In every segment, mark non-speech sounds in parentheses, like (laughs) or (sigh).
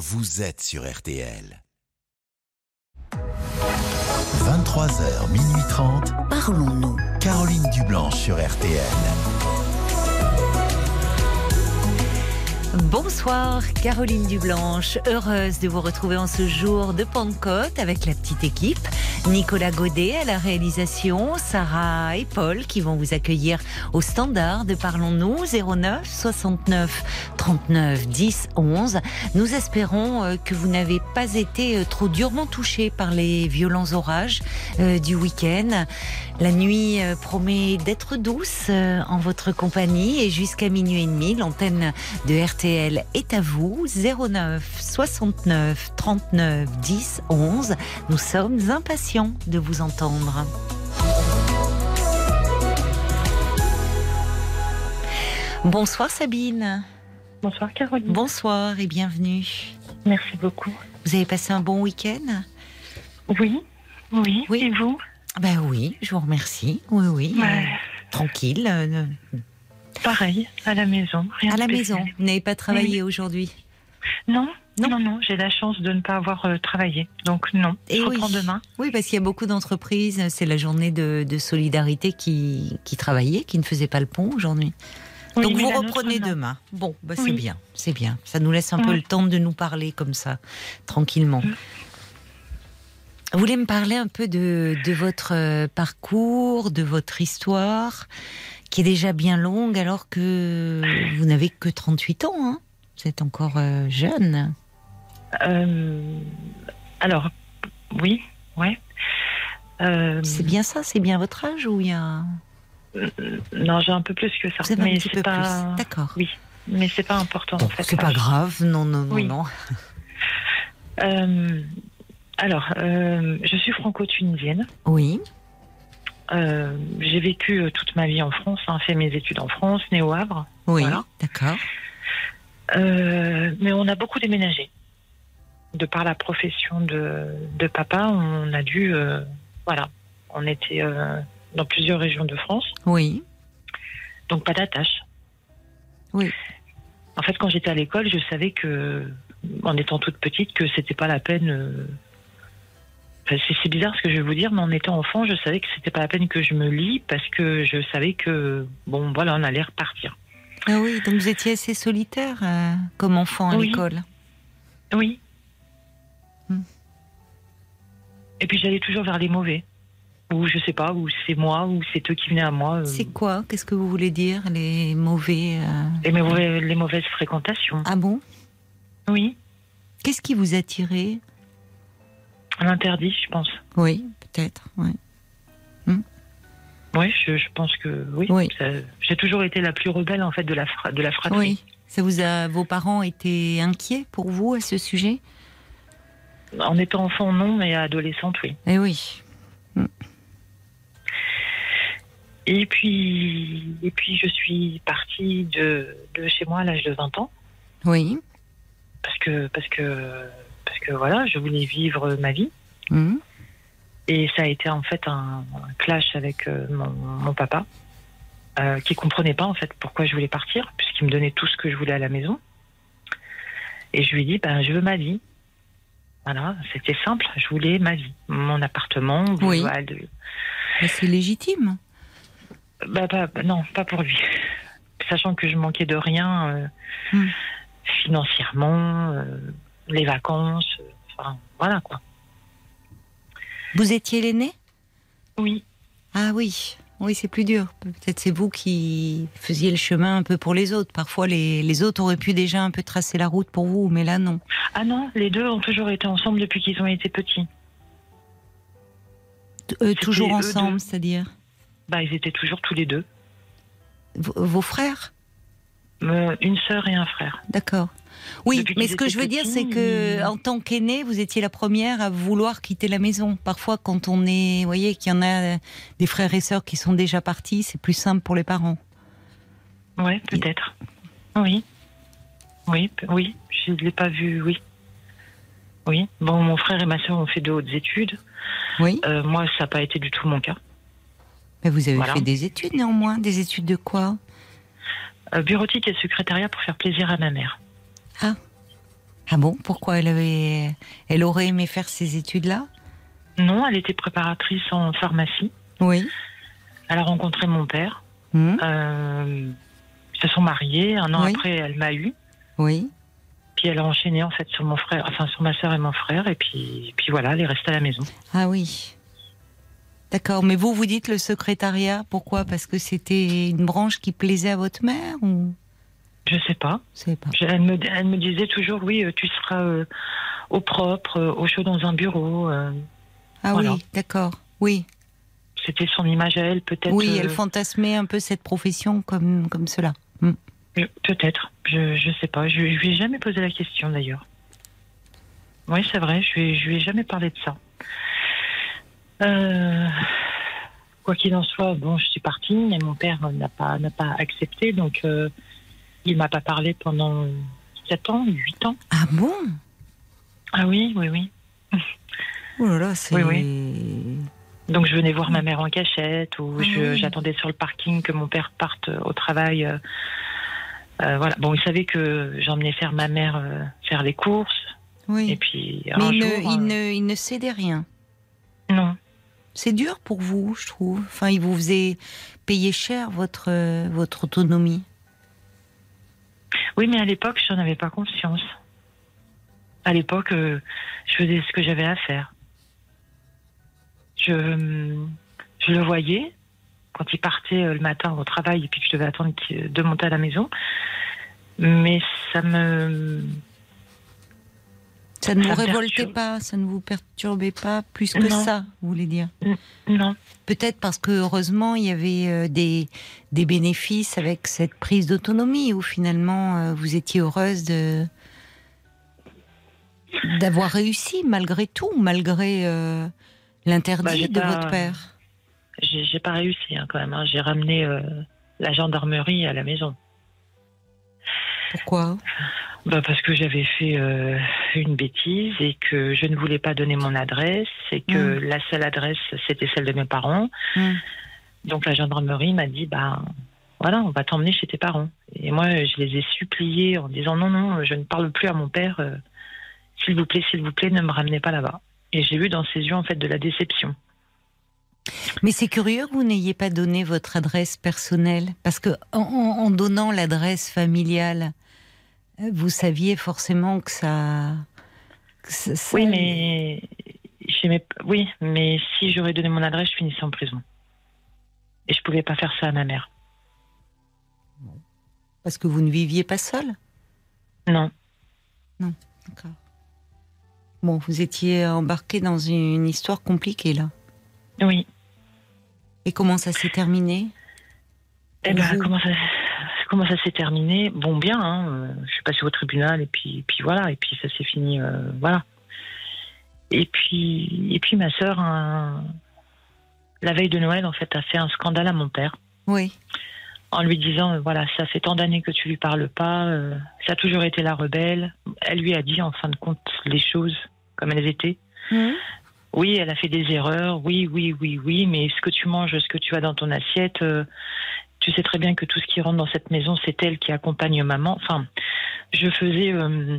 vous êtes sur RTL. 23h, minuit 30. Parlons-nous. Caroline Dublanche sur RTL. Bonsoir, Caroline Dublanche. Heureuse de vous retrouver en ce jour de Pentecôte avec la petite équipe. Nicolas Godet à la réalisation, Sarah et Paul qui vont vous accueillir au standard de Parlons-nous 09 69 39 10 11. Nous espérons euh, que vous n'avez pas été euh, trop durement touché par les violents orages euh, du week-end. La nuit promet d'être douce en votre compagnie et jusqu'à minuit et demi, l'antenne de RTL est à vous 09 69 39 10 11. Nous sommes impatients de vous entendre. Bonsoir Sabine. Bonsoir Caroline. Bonsoir et bienvenue. Merci beaucoup. Vous avez passé un bon week-end? Oui, oui. Oui. Et vous? Ben oui, je vous remercie. Oui, oui. Euh, tranquille. Euh, pareil, à la maison. à la maison. Vous n'avez pas travaillé aujourd'hui Non, non, non, j'ai la chance de ne pas avoir euh, travaillé. Donc non, Et je reprends demain. Oui, parce qu'il y a beaucoup d'entreprises, c'est la journée de, solidarité qui, qui travaillaient, qui ne faisaient pas le pont aujourd'hui. Donc vous reprenez demain. Bon, bah, c'est bien, c'est bien. Ça nous laisse un peu le temps de nous parler comme ça, tranquillement. Mm. Vous voulez me parler un peu de, de votre euh, parcours, de votre histoire, qui est déjà bien longue alors que vous n'avez que 38 ans. Hein vous êtes encore euh, jeune. Euh, alors, oui, ouais. c'est bien ça, c'est bien votre âge ou il y a non, j'ai un peu plus que ça. mais c'est pas... D'accord. Oui, mais c'est pas important en fait. C'est pas grave, non, non, non, non. Euh, alors, euh, je suis franco-tunisienne. Oui. Euh, j'ai vécu toute ma vie en France, hein, fait mes études en France, né au Havre. Oui, d'accord. mais on a beaucoup déménagé. De par la profession de, de papa, on a dû, voilà, on était dans plusieurs régions de France. Oui. Donc pas d'attache. Oui. En fait, quand j'étais à l'école, je savais que, en étant toute petite, que c'était pas la peine. C'est bizarre ce que je vais vous dire, mais en étant enfant, je savais que c'était pas la peine que je me lie parce que je savais que, bon, voilà, on allait repartir. Ah oui, donc vous étiez assez solitaire euh, comme enfant à l'école. Oui. Hmm. Et puis j'allais toujours vers les mauvais ou je sais pas, ou c'est moi, ou c'est eux qui venaient à moi. Euh. C'est quoi? Qu'est-ce que vous voulez dire Les mauvais. Euh, les, mauvaises fréquentations. Ah bon? Oui. Qu'est-ce qui vous attirait L'interdit, je pense. Oui, peut-être, oui. Hmm. Oui, je, pense que oui. J'ai toujours été la plus rebelle en fait de la, de la fratrie. Oui. Ça vous a, vos parents étaient inquiets pour vous à ce sujet? En étant enfant, non, mais adolescente, oui. Eh oui. Hmm. Et puis, et puis je suis partie de, de chez moi à l'âge de 20 ans. Oui. Parce que, parce que, parce que voilà, je voulais vivre ma vie. Mmh. Et ça a été en fait un, clash avec euh, mon, papa, euh, qui comprenait pas en fait pourquoi je voulais partir, puisqu'il me donnait tout ce que je voulais à la maison. Et je lui ai dit, ben, je veux ma vie. Voilà, c'était simple. Je voulais ma vie, mon appartement. Oui. Mais c'est légitime. Bah, non, pas pour lui. Sachant que je manquais de rien euh, hmm. financièrement, euh, les vacances, euh, enfin voilà quoi. Vous étiez l'aîné? Oui. Ah oui, oui, c'est plus dur. Peut-être c'est vous qui faisiez le chemin un peu pour les autres. Parfois, les, les, autres auraient pu déjà un peu tracer la route pour vous, mais là, non. Ah non, les deux ont toujours été ensemble depuis qu'ils ont été petits. toujours ensemble, c'est-à-dire? Bah, ils étaient toujours tous les deux. vos frères? Euh, Une sœur et un frère. D'accord. Oui, mais ce que je veux dire, c'est que en tant qu'aîné, vous étiez la première à vouloir quitter la maison. Parfois, quand on est, vous voyez, qu'il y en a des frères et sœurs qui sont déjà partis, c'est plus simple pour les parents. Oui, peut-être. Oui. Oui, oui. Je ne l'ai pas vu, oui. Oui. Bon, mon frère et ma sœur ont fait de hautes études. Oui. Euh, moi, ça n'a pas été du tout mon cas. Mais vous avez fait des études néanmoins. Des études de quoi? Euh, Bureautique et secrétariat pour faire plaisir à ma mère. Ah. Ah bon Pourquoi elle avait, elle aurait aimé faire ces études-là? Non, elle était préparatrice en pharmacie. Oui. Elle a rencontré mon père. Hmm. Euh, ils se sont mariés. Un an Oui. après, elle m'a eu. Oui. Puis elle a enchaîné en fait sur mon frère, enfin sur ma sœur et mon frère. Et puis, puis voilà, elle est restée à la maison. Ah oui. D'accord. Mais vous, vous dites le secrétariat. Pourquoi? Parce que c'était une branche qui plaisait à votre mère ou? Je sais pas. Je- elle, me, elle me disait toujours, oui, euh, tu seras euh, au propre, euh, au chaud dans un bureau. euh. Ah Voilà. oui, d'accord. Oui. C'était son image à elle, peut-être. Oui, elle fantasmait un peu cette profession comme, comme cela. je- Peut-être. Je, je sais pas. Je, je lui ai jamais posé la question d'ailleurs. Oui, c'est vrai. Je lui, je lui ai jamais parlé de ça. Euh, quoi qu'il en soit, bon, je suis partie, mais mon père n'a pas, n'a pas accepté, donc euh, il m'a pas parlé pendant 7 ans, 8 ans. Ah bon? Ah oui, oui, oui. Oh là là, c'est. Donc je venais voir ma mère en cachette ou Ah oui. j'attendais sur le parking que mon père parte au travail. euh, euh, voilà. Bon, il savait que j'emmenais faire ma mère euh, faire les courses. Oui. Et puis Mais un il, jour, ne, il, euh, ne, il ne cédait rien. non. C'est dur pour vous, je trouve. Enfin, il vous faisait payer cher votre, euh, votre autonomie. Oui, mais à l'époque, j'en avais pas conscience. À l'époque, euh, je faisais ce que j'avais à faire. Je, hum, je le voyais quand il partait euh, le matin au travail et puis que je devais attendre de monter à la maison. Mais ça me. Ça ne Ça vous révoltait pas, ça ne vous perturbait pas plus que Non. ça, vous voulez dire? Non. Peut-être parce que heureusement il y avait euh, des, des bénéfices avec cette prise d'autonomie où finalement euh, vous étiez heureuse de d'avoir réussi malgré tout, malgré euh, Bah, l'interdit de pas- votre père. J'ai j'ai pas réussi hein, quand même. hein. J'ai ramené euh, la gendarmerie à la maison. Pourquoi? Bah parce que j'avais fait euh, une bêtise et que je ne voulais pas donner mon adresse et que la seule adresse c'était celle de mes parents. Hmm. Donc la gendarmerie m'a dit bah voilà on va t'emmener chez tes parents. Et moi je les ai suppliés en disant non non je ne parle plus à mon père euh, s'il vous plaît s'il vous plaît ne me ramenez pas là-bas. Et j'ai vu dans ses yeux en fait de la déception. Mais c'est curieux que vous n'ayez pas donné votre adresse personnelle, parce que en, donnant l'adresse familiale, vous saviez forcément que ça. que ça- ça- Oui mais oui mais si j'aurais donné mon adresse je finissais en prison. Et je pouvais pas faire ça à ma mère. Parce que vous ne viviez pas seul? Non. D'accord. Bon, vous étiez embarqué dans une histoire compliquée là. Oui. Et comment ça s'est terminé? Eh ben, vous comment ça, comment ça s'est terminé Bon, bien. Hein, euh, je suis passée au tribunal et puis, puis voilà. Et puis ça s'est fini. euh, voilà. Et puis, et puis ma sœur, un- la veille de Noël, en fait, a fait un scandale à mon père Oui. en lui disant euh, voilà, ça fait tant d'années que tu lui parles pas. euh, ça a toujours été la rebelle. Elle lui a dit en fin de compte les choses comme elles étaient. Mhm. Oui, elle a fait des erreurs. Oui, oui, oui, oui. Mais ce que tu manges, ce que tu as dans ton assiette, euh, tu sais très bien que tout ce qui rentre dans cette maison, c'est elle qui accompagne maman. Enfin, je faisais. euh,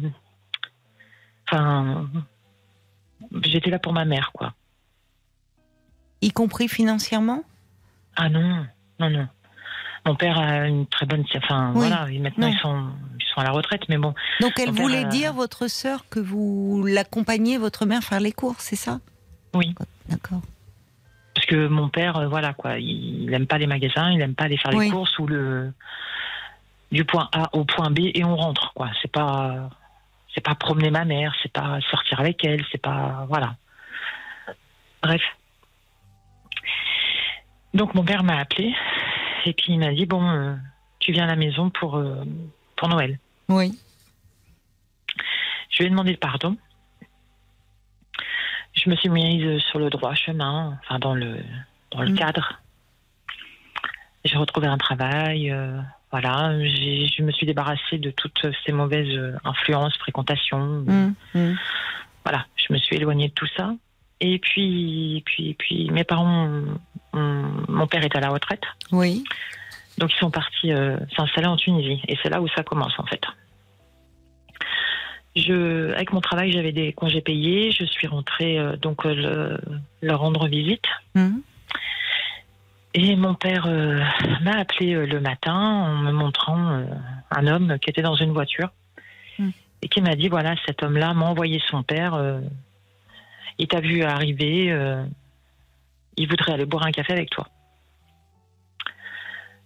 Enfin, j'étais là pour ma mère, quoi. Y compris financièrement? Ah non, non, non. Mon père a une très bonne. Enfin, Oui, voilà. Maintenant, non. ils sont, ils sont à la retraite, mais bon. Donc elle Mon père, voulait euh, dire, votre sœur, que vous l'accompagnez, votre mère, faire les courses, c'est ça? Oui. D'accord. Que mon père, euh, voilà quoi, il n'aime pas les magasins, il n'aime pas aller faire Oui. les courses ou le du point A au point B et on rentre quoi. C'est pas c'est pas promener ma mère, c'est pas sortir avec elle, c'est pas voilà. Bref. Donc mon père m'a appelé et puis il m'a dit bon, euh, tu viens à la maison pour euh, pour Noël. Oui. Je lui ai demandé pardon. Je me suis mise sur le droit chemin, enfin dans le dans le Mm. cadre. J'ai retrouvé un travail, euh, voilà. Je me suis débarrassée de toutes ces mauvaises influences, fréquentations. Mhm. Mhm. Voilà, je me suis éloignée de tout ça. Et puis, puis, puis, mes parents, mon père est à la retraite, Oui. donc ils sont partis euh, s'installer en Tunisie. Et c'est là où ça commence en fait. Je, avec mon travail, j'avais des congés payés. Je suis rentrée euh, donc euh, le, leur rendre visite. Hum, Et mon père euh, m'a appelé euh, le matin en me montrant euh, un homme qui était dans une voiture Hmm. et qui m'a dit voilà cet homme-là m'a envoyé son père. il t'a vu arriver. il voudrait aller boire un café avec toi.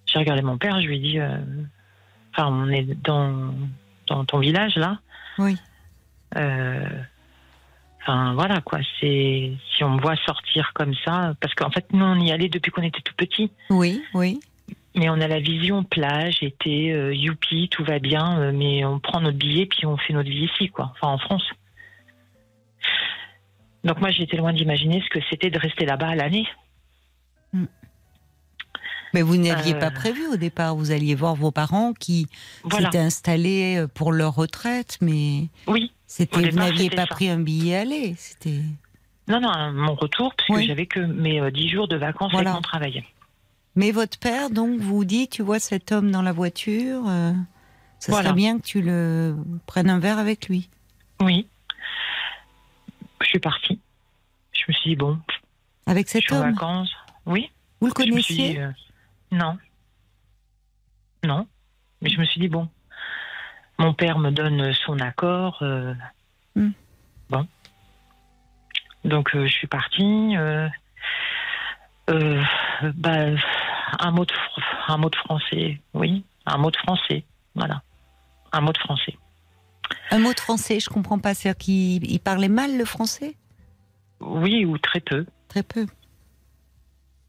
J'ai regardé mon père. Je lui ai dit euh, enfin on est dans dans ton village là. Oui. Euh, Enfin voilà quoi, c'est si on me voit sortir comme ça, parce qu'en fait nous on y allait depuis qu'on était tout petit, Oui, oui. mais on a la vision plage, été, euh, youpi, tout va bien, euh, mais on prend notre billet puis on fait notre vie ici quoi, enfin en France. Donc moi j'étais loin d'imaginer ce que c'était de rester là-bas à l'année. Mais vous n'aviez Euh. pas prévu au départ. Vous alliez voir vos parents qui Voilà. s'étaient installés euh, pour leur retraite, mais Oui. c'était vous n'aviez pas ça. pris un billet aller. C'était Non non, à mon retour parce Oui. que j'avais que mes euh, dix jours de vacances Voilà. avec mon travail. Mais votre père, donc, vous dit, tu vois cet homme dans la voiture, euh, ça Voilà. serait bien que tu le prennes un verre avec lui. Oui. Je suis partie. Je me suis dit bon, Avec je cet suis en homme vacances. Oui. Vous le Je suis dit, connaissiez? euh, non. Non. Mais je me suis dit, bon, mon père me donne son accord. euh, Hmm. Bon. Donc, euh, je suis partie. euh, bah, un, mot de, fr- un mot de français, oui. Un mot de français, voilà. Un mot de français. Un mot de français, je comprends pas. C'est-à-dire qu'il il parlait mal le français? Oui, ou très peu. Très peu.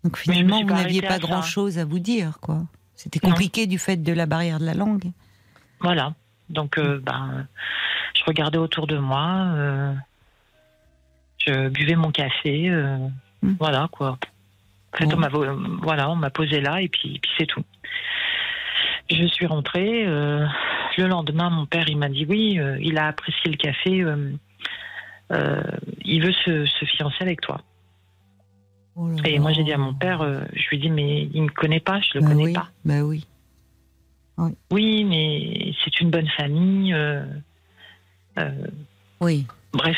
Donc finalement, vous n'aviez pas ça. grand-chose à vous dire, quoi. C'était Non. compliqué du fait de la barrière de la langue. Voilà. Donc, euh, ben, je regardais autour de moi. euh, je buvais mon café. euh, Mm. Voilà, quoi. En fait, Bon. on m'a vo- voilà, on m'a posé là et puis, puis c'est tout. Je suis rentrée. le lendemain, mon père, il m'a dit oui, il a apprécié le café. il veut se, se fiancer avec toi. Oh là Et là. moi, j'ai dit à mon père, euh, je lui ai dit, mais il ne me connaît pas, je le Bah connais oui, pas. Bah oui. Oui, mais c'est une bonne famille. euh, euh, Oui. bref.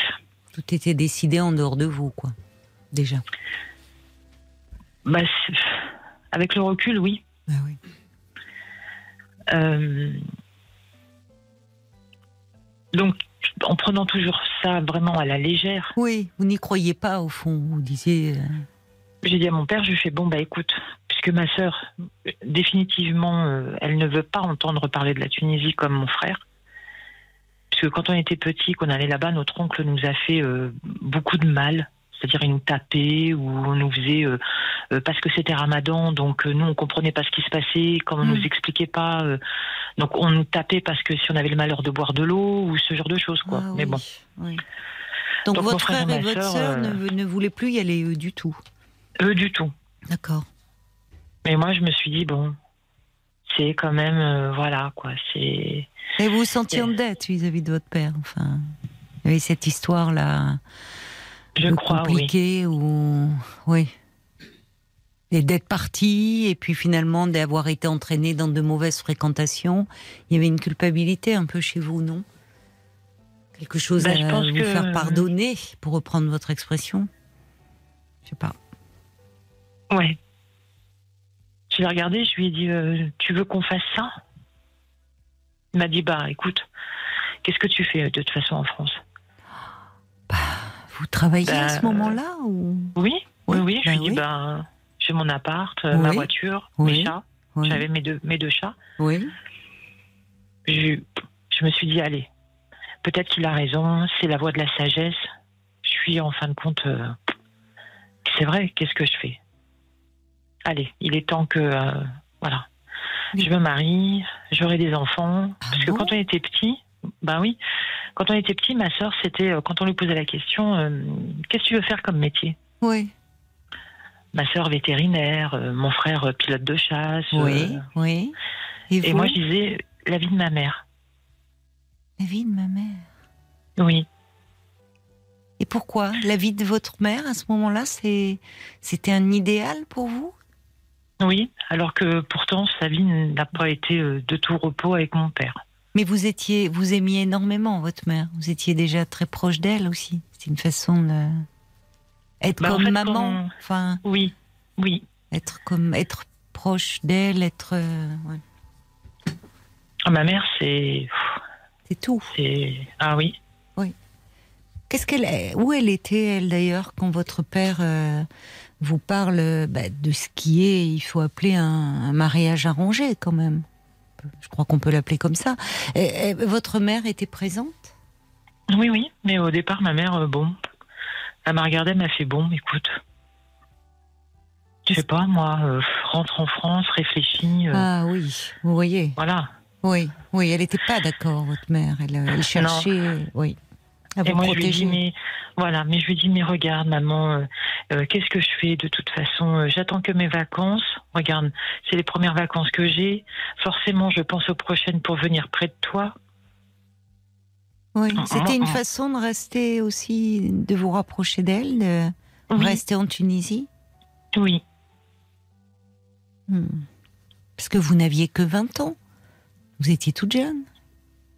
Tout était décidé en dehors de vous, quoi. Déjà. Bah, avec le recul, oui. Bah oui. Donc, en prenant toujours ça vraiment à la légère, Oui, vous n'y croyez pas, au fond. Vous disiez. J'ai dit à mon père, je lui fais bon, bah écoute, puisque ma sœur, définitivement, euh, elle ne veut pas entendre parler de la Tunisie comme mon frère. Puisque quand on était petit, qu'on allait là-bas, notre oncle nous a fait euh, beaucoup de mal. C'est-à-dire, il nous tapait ou on nous faisait euh, parce que c'était Ramadan, donc nous on comprenait pas ce qui se passait, comme on Mm. nous expliquait pas, donc on nous tapait parce que si on avait le malheur de boire de l'eau ou ce genre de choses, quoi. ah Mais oui, bon, oui. Donc, votre frère frère et votre sœur, ne, ne voulaient plus y aller eux, du tout. Eux du tout. D'accord. Mais moi, je me suis dit bon, c'est quand même, euh, voilà, quoi. C'est Et vous vous sentiez en dette vis-à-vis de votre père. Enfin, il y avait cette histoire-là. Je crois, oui. compliquée où, oui. Et d'être parti, et puis finalement d'avoir été entraîné dans de mauvaises fréquentations, il y avait une culpabilité un peu chez vous, non? Quelque chose Ben, à je pense vous que- faire pardonner, pour reprendre votre expression? Je sais pas. Ouais. Je l'ai regardé, je lui ai dit euh, Tu veux qu'on fasse ça? Il m'a dit Bah écoute, qu'est-ce que tu fais de toute façon en France? Vous travaillez à Ben, ce moment-là ou? Oui, oui, Oui, oui. Je bah lui ai dit. Bah j'ai mon appart, euh, ma voiture, Oui. mes chats. J'avais mes deux, mes deux chats. Oui. Je, je me suis dit Allez, peut-être qu'il a raison, c'est la voie de la sagesse. Je suis en fin de compte. euh, c'est vrai, qu'est-ce que je fais? Allez, il est temps que. euh, voilà. Oui. Je me marie, j'aurai des enfants. Ah parce que quand on était petit, ben oui, quand on était petit, ma sœur, c'était. euh, Quand on lui posait la question euh, Qu'est-ce que tu veux faire comme métier? Oui. Ma sœur vétérinaire, euh, mon frère pilote de chasse. Oui. Oui. Et, moi, je disais La vie de ma mère. La vie de ma mère. Oui. Et pourquoi? La vie de votre mère, à ce moment-là, c'est, c'était un idéal pour vous? Oui, alors que pourtant, sa vie n'a pas été euh, de tout repos avec mon père. Mais vous étiez, vous aimiez énormément votre mère. Vous étiez déjà très proche d'elle aussi. C'est une façon de être Bah, en comme fait, maman. Enfin, Oui, oui. être comme être proche d'elle, être. euh, ouais. Ah, Ma mère, c'est. C'est tout. c'est- Ah oui. Qu'est-ce qu'elle, où elle était elle d'ailleurs quand votre père euh, vous parle bah, de ce qui est, il faut appeler un, un mariage arrangé quand même. Je crois qu'on peut l'appeler comme ça. Et- et votre mère était présente? Oui, oui. Mais au départ, ma mère, euh, bon. Elle m'a regardé, elle m'a fait bon, écoute. Je sais pas, moi, euh, rentre en France, réfléchis. euh, Ah oui, vous voyez. Voilà. Oui, oui, elle n'était pas d'accord, votre mère. Elle, elle cherchait, oui, à Et vous moi, je lui dis, mais voilà, mais je lui dis, mais regarde, maman, euh, euh, qu'est-ce que je fais de toute façon euh, J'attends que mes vacances. Regarde, c'est les premières vacances que j'ai. Forcément, je pense aux prochaines pour venir près de toi. Oui, c'était une façon de rester aussi, de vous rapprocher d'elle, de Oui, rester en Tunisie. oui. Hmm. Parce que vous n'aviez que 20 ans. Vous étiez toute jeune.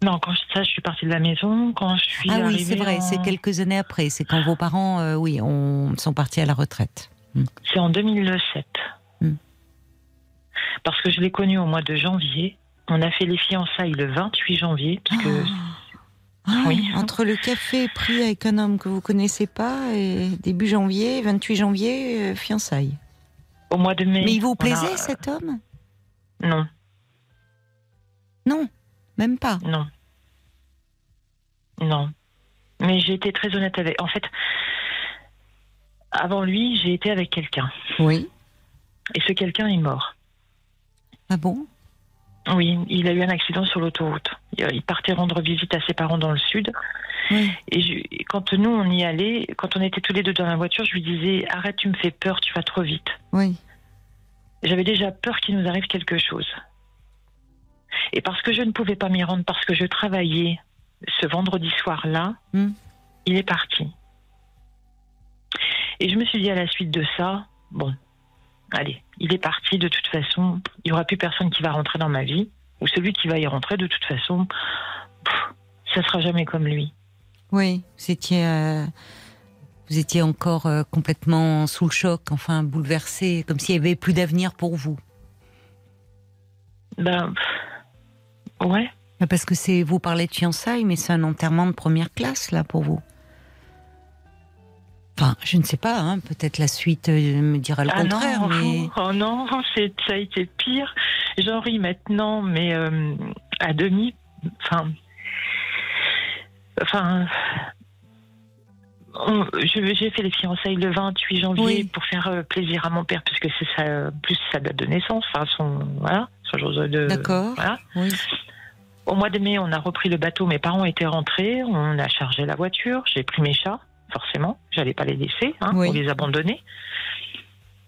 Non, quand je, ça, je suis partie de la maison. Quand je suis ah oui, c'est vrai, en- c'est quelques années après. C'est quand vos parents, euh, oui, on, sont partis à la retraite. C'est en 2007. Hmm. Parce que je l'ai connu au mois de janvier. On a fait les fiançailles le 28 janvier. Parce que Ah, Oui. Entre le café pris avec un homme que vous connaissez pas et début janvier, 28 janvier, euh, fiançailles. au mois de mai. Mais il vous a- plaisait cet homme? Non, Non, même pas. non. Non. Mais j'ai été très honnête avec. En fait, avant lui, j'ai été avec quelqu'un. Oui. Et ce quelqu'un est mort. Ah bon? Oui, il a eu un accident sur l'autoroute. Il partait rendre visite à ses parents dans le sud. Oui. Et, je- et quand nous, on y allait, quand on était tous les deux dans la voiture, je lui disais Arrête, tu me fais peur, tu vas trop vite. Oui. J'avais déjà peur qu'il nous arrive quelque chose. Et parce que je ne pouvais pas m'y rendre, parce que je travaillais ce vendredi soir-là, Hmm. il est parti. Et je me suis dit à la suite de ça, bon, allez, il est parti, de toute façon, il n'y aura plus personne qui va rentrer dans ma vie, ou celui qui va y rentrer, de toute façon, pff, ça sera jamais comme lui. Oui, vous étiez, euh, vous étiez encore euh, complètement sous le choc, enfin bouleversé, comme s'il y avait plus d'avenir pour vous. Ben, ouais, Parce que c'est, vous parlez de fiançailles, mais c'est un enterrement de première classe là pour vous. Enfin, je ne sais pas, hein, peut-être la suite euh, me dira le Ah contraire, non, mais (laughs) oh non, ça a été pire. J'en ris maintenant, mais euh, à demi. Enfin, enfin, j'ai fait les fiançailles le 28 janvier Oui. pour faire euh, plaisir à mon père, puisque c'est plus sa date de naissance, enfin son, voilà, son jour de. D'accord. Voilà. oui. Au mois de mai, on a repris le bateau. Mes parents étaient rentrés. On a chargé la voiture. J'ai pris mes chats, forcément. J'allais pas les laisser hein, Oui. les abandonner.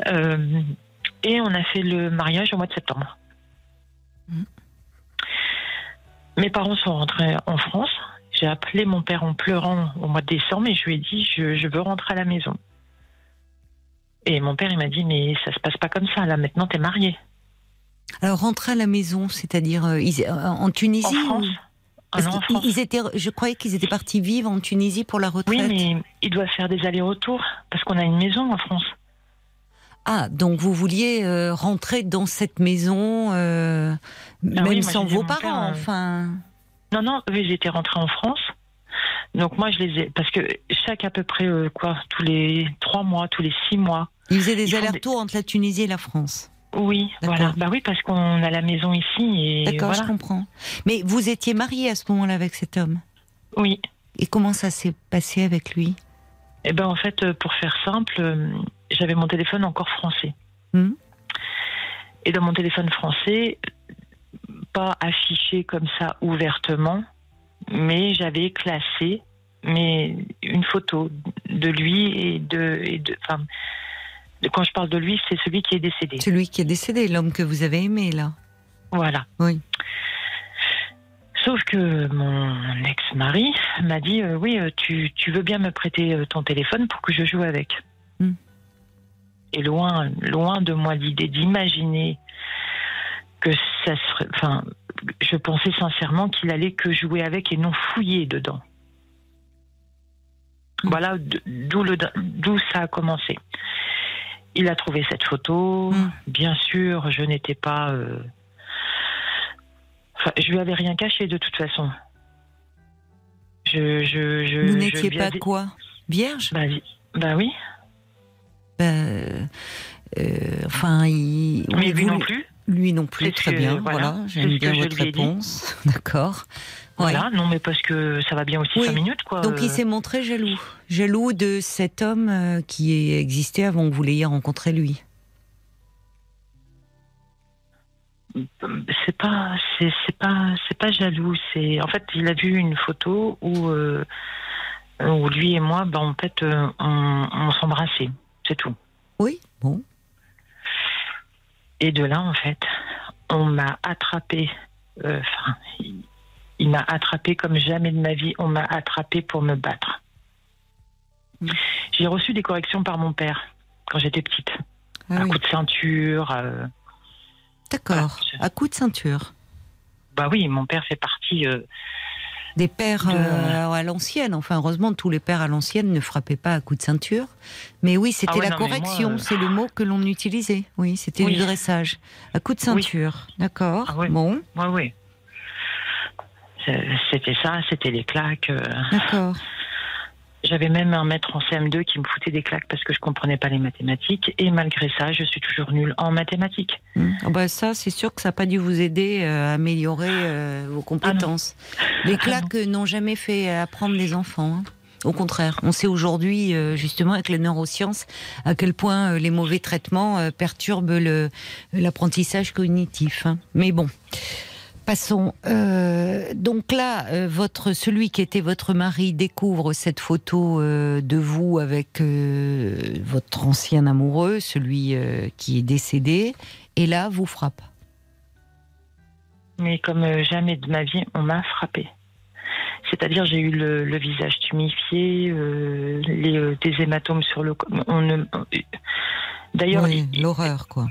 Euh, et on a fait le mariage au mois de septembre. Mm. Mes parents sont rentrés en France. J'ai appelé mon père en pleurant au mois de décembre et je lui ai dit je, je veux rentrer à la maison. Et mon père il m'a dit mais ça se passe pas comme ça là maintenant t'es marié Alors rentrer à la maison, c'est-à-dire euh, ils- euh, en Tunisie en France. ou- Ah non, en France. ils étaient, je croyais qu'ils étaient partis vivre en Tunisie pour la retraite. Oui, mais il doit faire des allers-retours parce qu'on a une maison en France. Ah, donc vous vouliez euh, rentrer dans cette maison, euh, même Ah oui, moi, sans vos parents, enfin. Non, non, eux, ils étaient rentrés en France. Donc moi, je les ai... Parce que chaque à peu près, euh, quoi, tous les trois mois, tous les six mois. Ils faisaient des allers-retours entre la Tunisie et la France. Oui, voilà. Bah oui, parce qu'on a la maison ici D'accord, voilà. je comprends. Mais vous étiez mariée à ce moment-là avec cet homme? Oui. Et comment ça s'est passé avec lui? Et ben en fait, euh, pour faire simple, euh, j'avais mon téléphone encore français. Hmm? Et dans mon téléphone français, pas affiché comme ça ouvertement, mais j'avais classé mais une photo de lui et de, et de, enfin, quand je parle de lui, c'est celui qui est décédé. Celui qui est décédé, l'homme que vous avez aimé, là. Voilà. Oui. Sauf que mon ex-mari m'a dit euh, oui, euh, tu, tu veux bien me prêter euh, ton téléphone pour que je joue avec. Hmm. Et loin, loin de moi l'idée d'imaginer que ça serait, enfin, je pensais sincèrement qu'il allait que jouer avec et non fouiller dedans. Voilà d'où ça a commencé. Il a trouvé cette photo. Mm. Bien sûr, je n'étais pas. euh, Enfin, je lui avais rien caché de toute façon. Je, je, je, Vous n'étiez pas quoi? Vierge? Bah, bah oui, Bah, euh, Enfin, il... mais oui, lui non plus. Lui non plus, très que- bien. voilà, j'aime bien votre réponse. (laughs) D'accord. Ouais. Voilà, non, mais parce que ça va bien aussi Oui. cinq minutes, quoi. Donc il Euh, s'est montré jaloux. Jaloux de cet homme euh, qui existait avant que vous l'ayez rencontré lui. c'est pas c'est pas c'est pas jaloux c'est en fait il a vu une photo où euh, où lui et moi ben en fait euh, on, on s'embrassait c'est tout Oui, bon. Et de là en fait on m'a attrapé euh, enfin il, il m'a attrapé comme jamais de ma vie on m'a attrapé pour me battre Mm. j'ai reçu des corrections par mon père quand j'étais petite Ah un oui. coup de ceinture euh, D'accord. Je- À coup de ceinture. bah oui mon père fait partie euh, Des pères euh, à l'ancienne. Enfin, heureusement, tous les pères à l'ancienne ne frappaient pas à coup de ceinture. Mais oui, c'était Ah ouais, la non, correction. euh, C'est le mot que l'on utilisait. Oui, c'était Oui. du dressage. À coup de Oui. ceinture. D'accord. Ah ouais. Bon, Oui, oui. C'est- C'était ça, c'était les claques. euh. d'accord. J'avais même un maître en CM2 qui me foutait des claques parce que je comprenais pas les mathématiques. Et malgré ça, je suis toujours nulle en mathématiques. Ah bah ça, c'est sûr que ça n'a pas dû vous aider euh, à améliorer euh, vos compétences. les Ah claques n'ont jamais fait apprendre les enfants. hein. Au contraire, on sait aujourd'hui, euh, justement, avec les neurosciences, à quel point les mauvais traitements perturbent l'apprentissage cognitif. hein. Mais bon, passons. Euh, donc là, euh, votre, celui qui était votre mari découvre cette photo euh, de vous avec votre ancien amoureux, celui qui est décédé, et là, vous frappe. Mais comme jamais de ma vie, on m'a frappé. C'est-à-dire, j'ai eu le, le visage tumifié, les, des hématomes sur le. On D'ailleurs, Oui, l'horreur, quoi.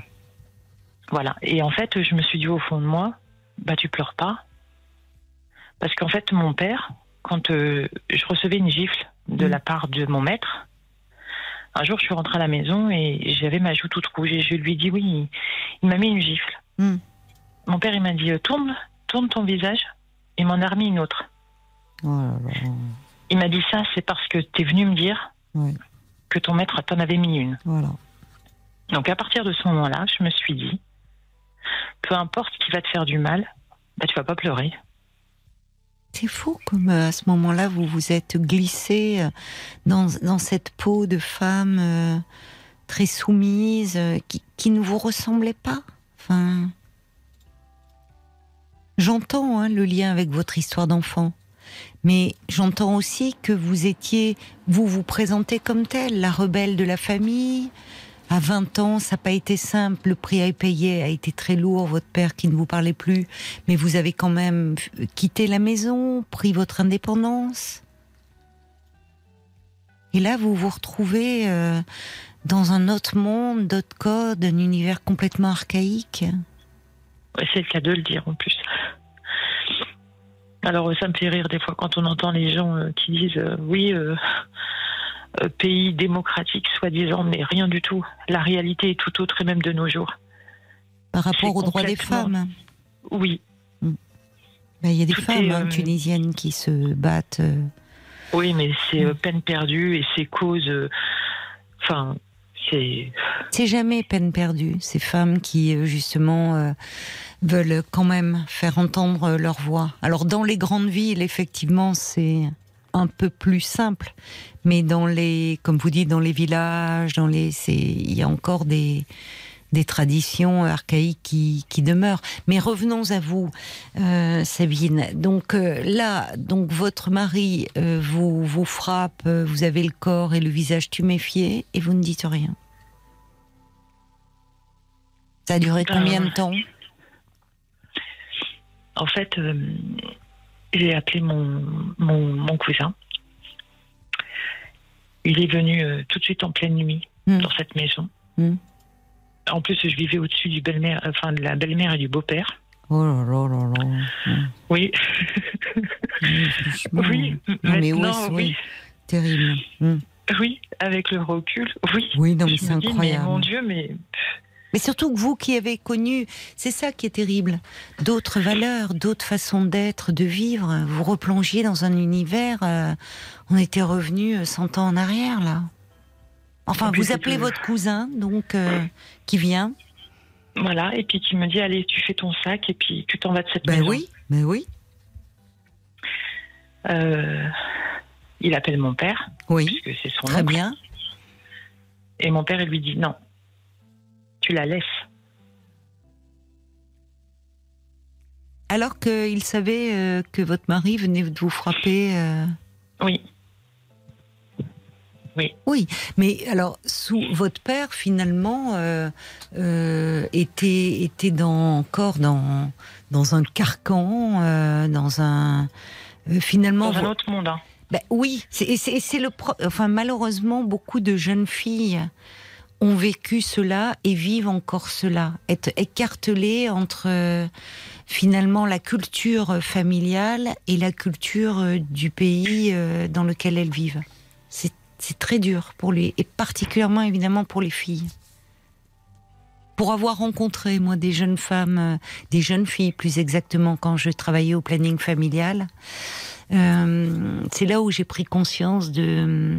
Voilà. Et en fait, je me suis dit au fond de moi, bah tu pleures pas. Parce qu'en fait, mon père, quand euh, je recevais une gifle de Mm. la part de mon maître, un jour je suis rentrée à la maison et j'avais ma joue toute rouge et je lui ai dit oui, il, il m'a mis une gifle. Mm. Mon père, il m'a dit tourne, tourne ton visage et m'en a remis une autre. Oh là là. Il m'a dit ça, c'est parce que tu es venu me dire que ton maître t'en avait mis une. Voilà. Donc à partir de ce moment-là, je me suis dit, peu importe ce qui va te faire du mal, bah tu vas pas pleurer. C'est fou comme euh, à ce moment-là, vous vous êtes glissé euh, dans, dans cette peau de femme euh, très soumise, qui, qui ne vous ressemblait pas. Enfin, j'entends hein, le lien avec votre histoire d'enfant, mais j'entends aussi que vous étiez, vous vous présentez comme telle, la rebelle de la famille. À 20 ans, ça n'a pas été simple, le prix à payer a été très lourd, votre père qui ne vous parlait plus, mais vous avez quand même f- quitté la maison, pris votre indépendance. Et là, vous vous retrouvez euh, dans un autre monde, d'autres codes, un univers complètement archaïque. C'est le cas de le dire en plus. Alors euh, ça me fait rire des fois quand on entend les gens euh, qui disent euh, oui, euh, euh, pays démocratique soi-disant, mais rien du tout. La réalité est tout autre et même de nos jours. Par rapport aux droits des femmes, Oui, Ben, il y a des Tout femmes est, hein, euh, tunisiennes qui se battent. euh, oui, mais c'est euh, peine perdue et c'est cause. euh, Enfin, c'est. C'est jamais peine perdue. Ces femmes qui, euh, justement, euh, veulent quand même faire entendre euh, leur voix. Alors, dans les grandes villes, effectivement, c'est un peu plus simple. Mais dans les, comme vous dites, dans les villages, dans les, c'est, il y a encore des, des traditions archaïques qui, qui demeurent. Mais revenons à vous, euh, Sabine. Donc euh, là, donc votre mari euh, vous vous frappe, vous avez le corps et le visage tuméfié et vous ne dites rien. Ça a duré combien de temps? En fait, j'ai appelé mon, mon, mon cousin. Il est venu euh, tout de suite en pleine nuit Hmm. dans cette maison. Hmm. En plus, je vivais au-dessus du belle-mère, enfin de la belle-mère et du beau-père. Oh là là là là. Oui. (laughs) Oui, oui. Non, mais ouais, oui. oui. Terrible. Hmm. Oui, avec le recul, oui. Oui, non, mais c'est dis, incroyable. mais mon Dieu, mais Mais surtout que vous qui avez connu, c'est ça qui est terrible, d'autres valeurs, d'autres façons d'être, de vivre, vous replongiez dans un univers, euh, on était revenu 100 ans en arrière là. Enfin, vous appelez votre cousin, donc, euh, qui vient voilà. Et puis qui me dit, allez, tu fais ton sac et puis tu t'en vas de cette Ben maison. oui, ben oui, Euh, il appelle mon père, oui, puisque c'est son très bien. Et mon père, il lui dit, non, tu la laisses. Alors qu'il savait euh, que votre mari venait de vous frapper. euh, Oui. Oui, mais alors sous votre père finalement euh, euh, était était dans encore dans dans un carcan, euh, dans un finalement. Dans un autre monde. hein. Ben oui, c'est le pro- enfin malheureusement beaucoup de jeunes filles ont vécu cela et vivent encore cela, être écartelées entre euh, finalement la culture familiale et la culture euh, du pays euh, dans lequel elles vivent. C'est très dur pour les et particulièrement évidemment pour les filles. Pour avoir rencontré moi des jeunes femmes, des jeunes filles plus exactement quand je travaillais au planning familial, c'est là où j'ai pris conscience de,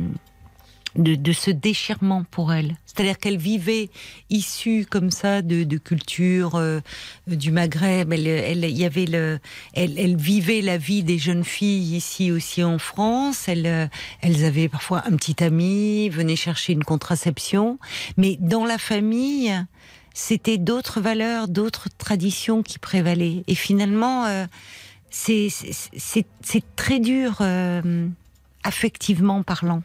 de, de ce déchirement pour elles. C'est-à-dire qu'elles vivaient issues comme ça de, de culture euh, du Maghreb. Elle, elle, y avait le, elle, elle vivait la vie des jeunes filles ici aussi en France. Elles, euh, elles avaient parfois un petit ami, venaient chercher une contraception, mais dans la famille. C'était d'autres valeurs, d'autres traditions qui prévalaient. Et finalement, euh, c'est très dur euh, affectivement parlant.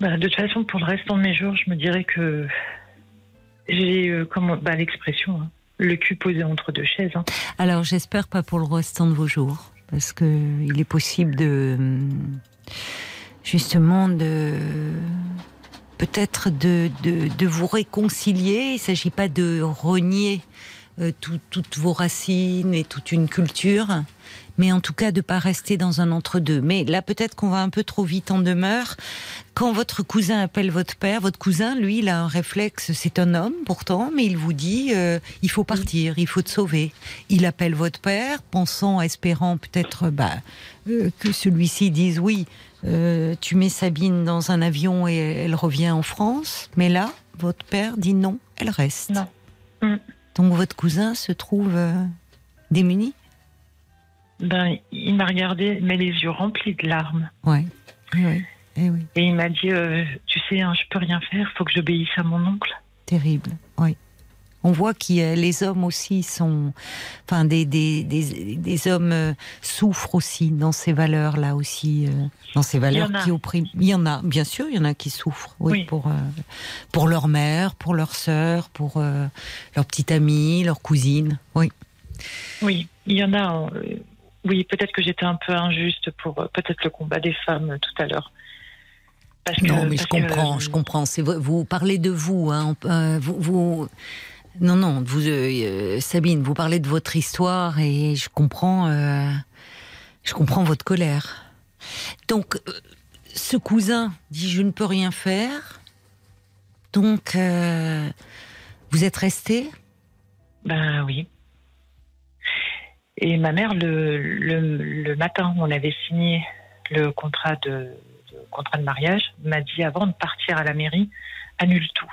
Bah, de toute façon, pour le restant de mes jours, je me dirais que j'ai, euh, bah, l'expression, hein, le cul posé entre deux chaises. hein. Alors j'espère pas pour le restant de vos jours, parce que il est possible de justement de peut-être de, vous réconcilier. Il s'agit pas de renier euh, tout- toutes vos racines et toute une culture, mais en tout cas de pas rester dans un entre-deux. Mais là, peut-être qu'on va un peu trop vite en demeure. Quand votre cousin appelle votre père, votre cousin, lui, il a un réflexe, c'est un homme pourtant, mais il vous dit, euh, il faut partir, il faut te sauver. Il appelle votre père, pensant, espérant peut-être bah, euh, que celui-ci dise oui, euh, tu mets Sabine dans un avion et elle revient en France. Mais là, votre père dit non, elle reste. Non. Donc votre cousin se trouve euh, démuni? Ben, il m'a regardé, mais les yeux remplis de larmes. Ouais. Oui, oui. Eh oui. Et il m'a dit, euh, tu sais, hein, je peux rien faire, faut que j'obéisse à mon oncle. Terrible, oui. On voit que les hommes aussi sont, enfin des des, des, des hommes euh, souffrent aussi dans ces valeurs là aussi, euh, dans ces valeurs qui oppriment. Il y en a, bien sûr, il y en a qui souffrent, oui, Oui. pour euh, pour leur mère, pour leur sœur, pour euh, leur petite amie, leur cousine, oui. Oui, il y en a. oui, peut-être que j'étais un peu injuste pour euh, peut-être le combat des femmes euh, tout à l'heure. Parce Non, que- mais je parce comprends, euh, je comprends. C'est vous parlez de vous, hein, vous, vous- non, non, vous, euh, Sabine, vous parlez de votre histoire et je comprends, euh, je comprends votre colère. Donc, ce cousin dit je ne peux rien faire. Donc, euh, vous êtes resté? Ben oui. Et ma mère, le, le, le matin où on avait signé le contrat de, de contrat de mariage, m'a dit avant de partir à la mairie, annule tout.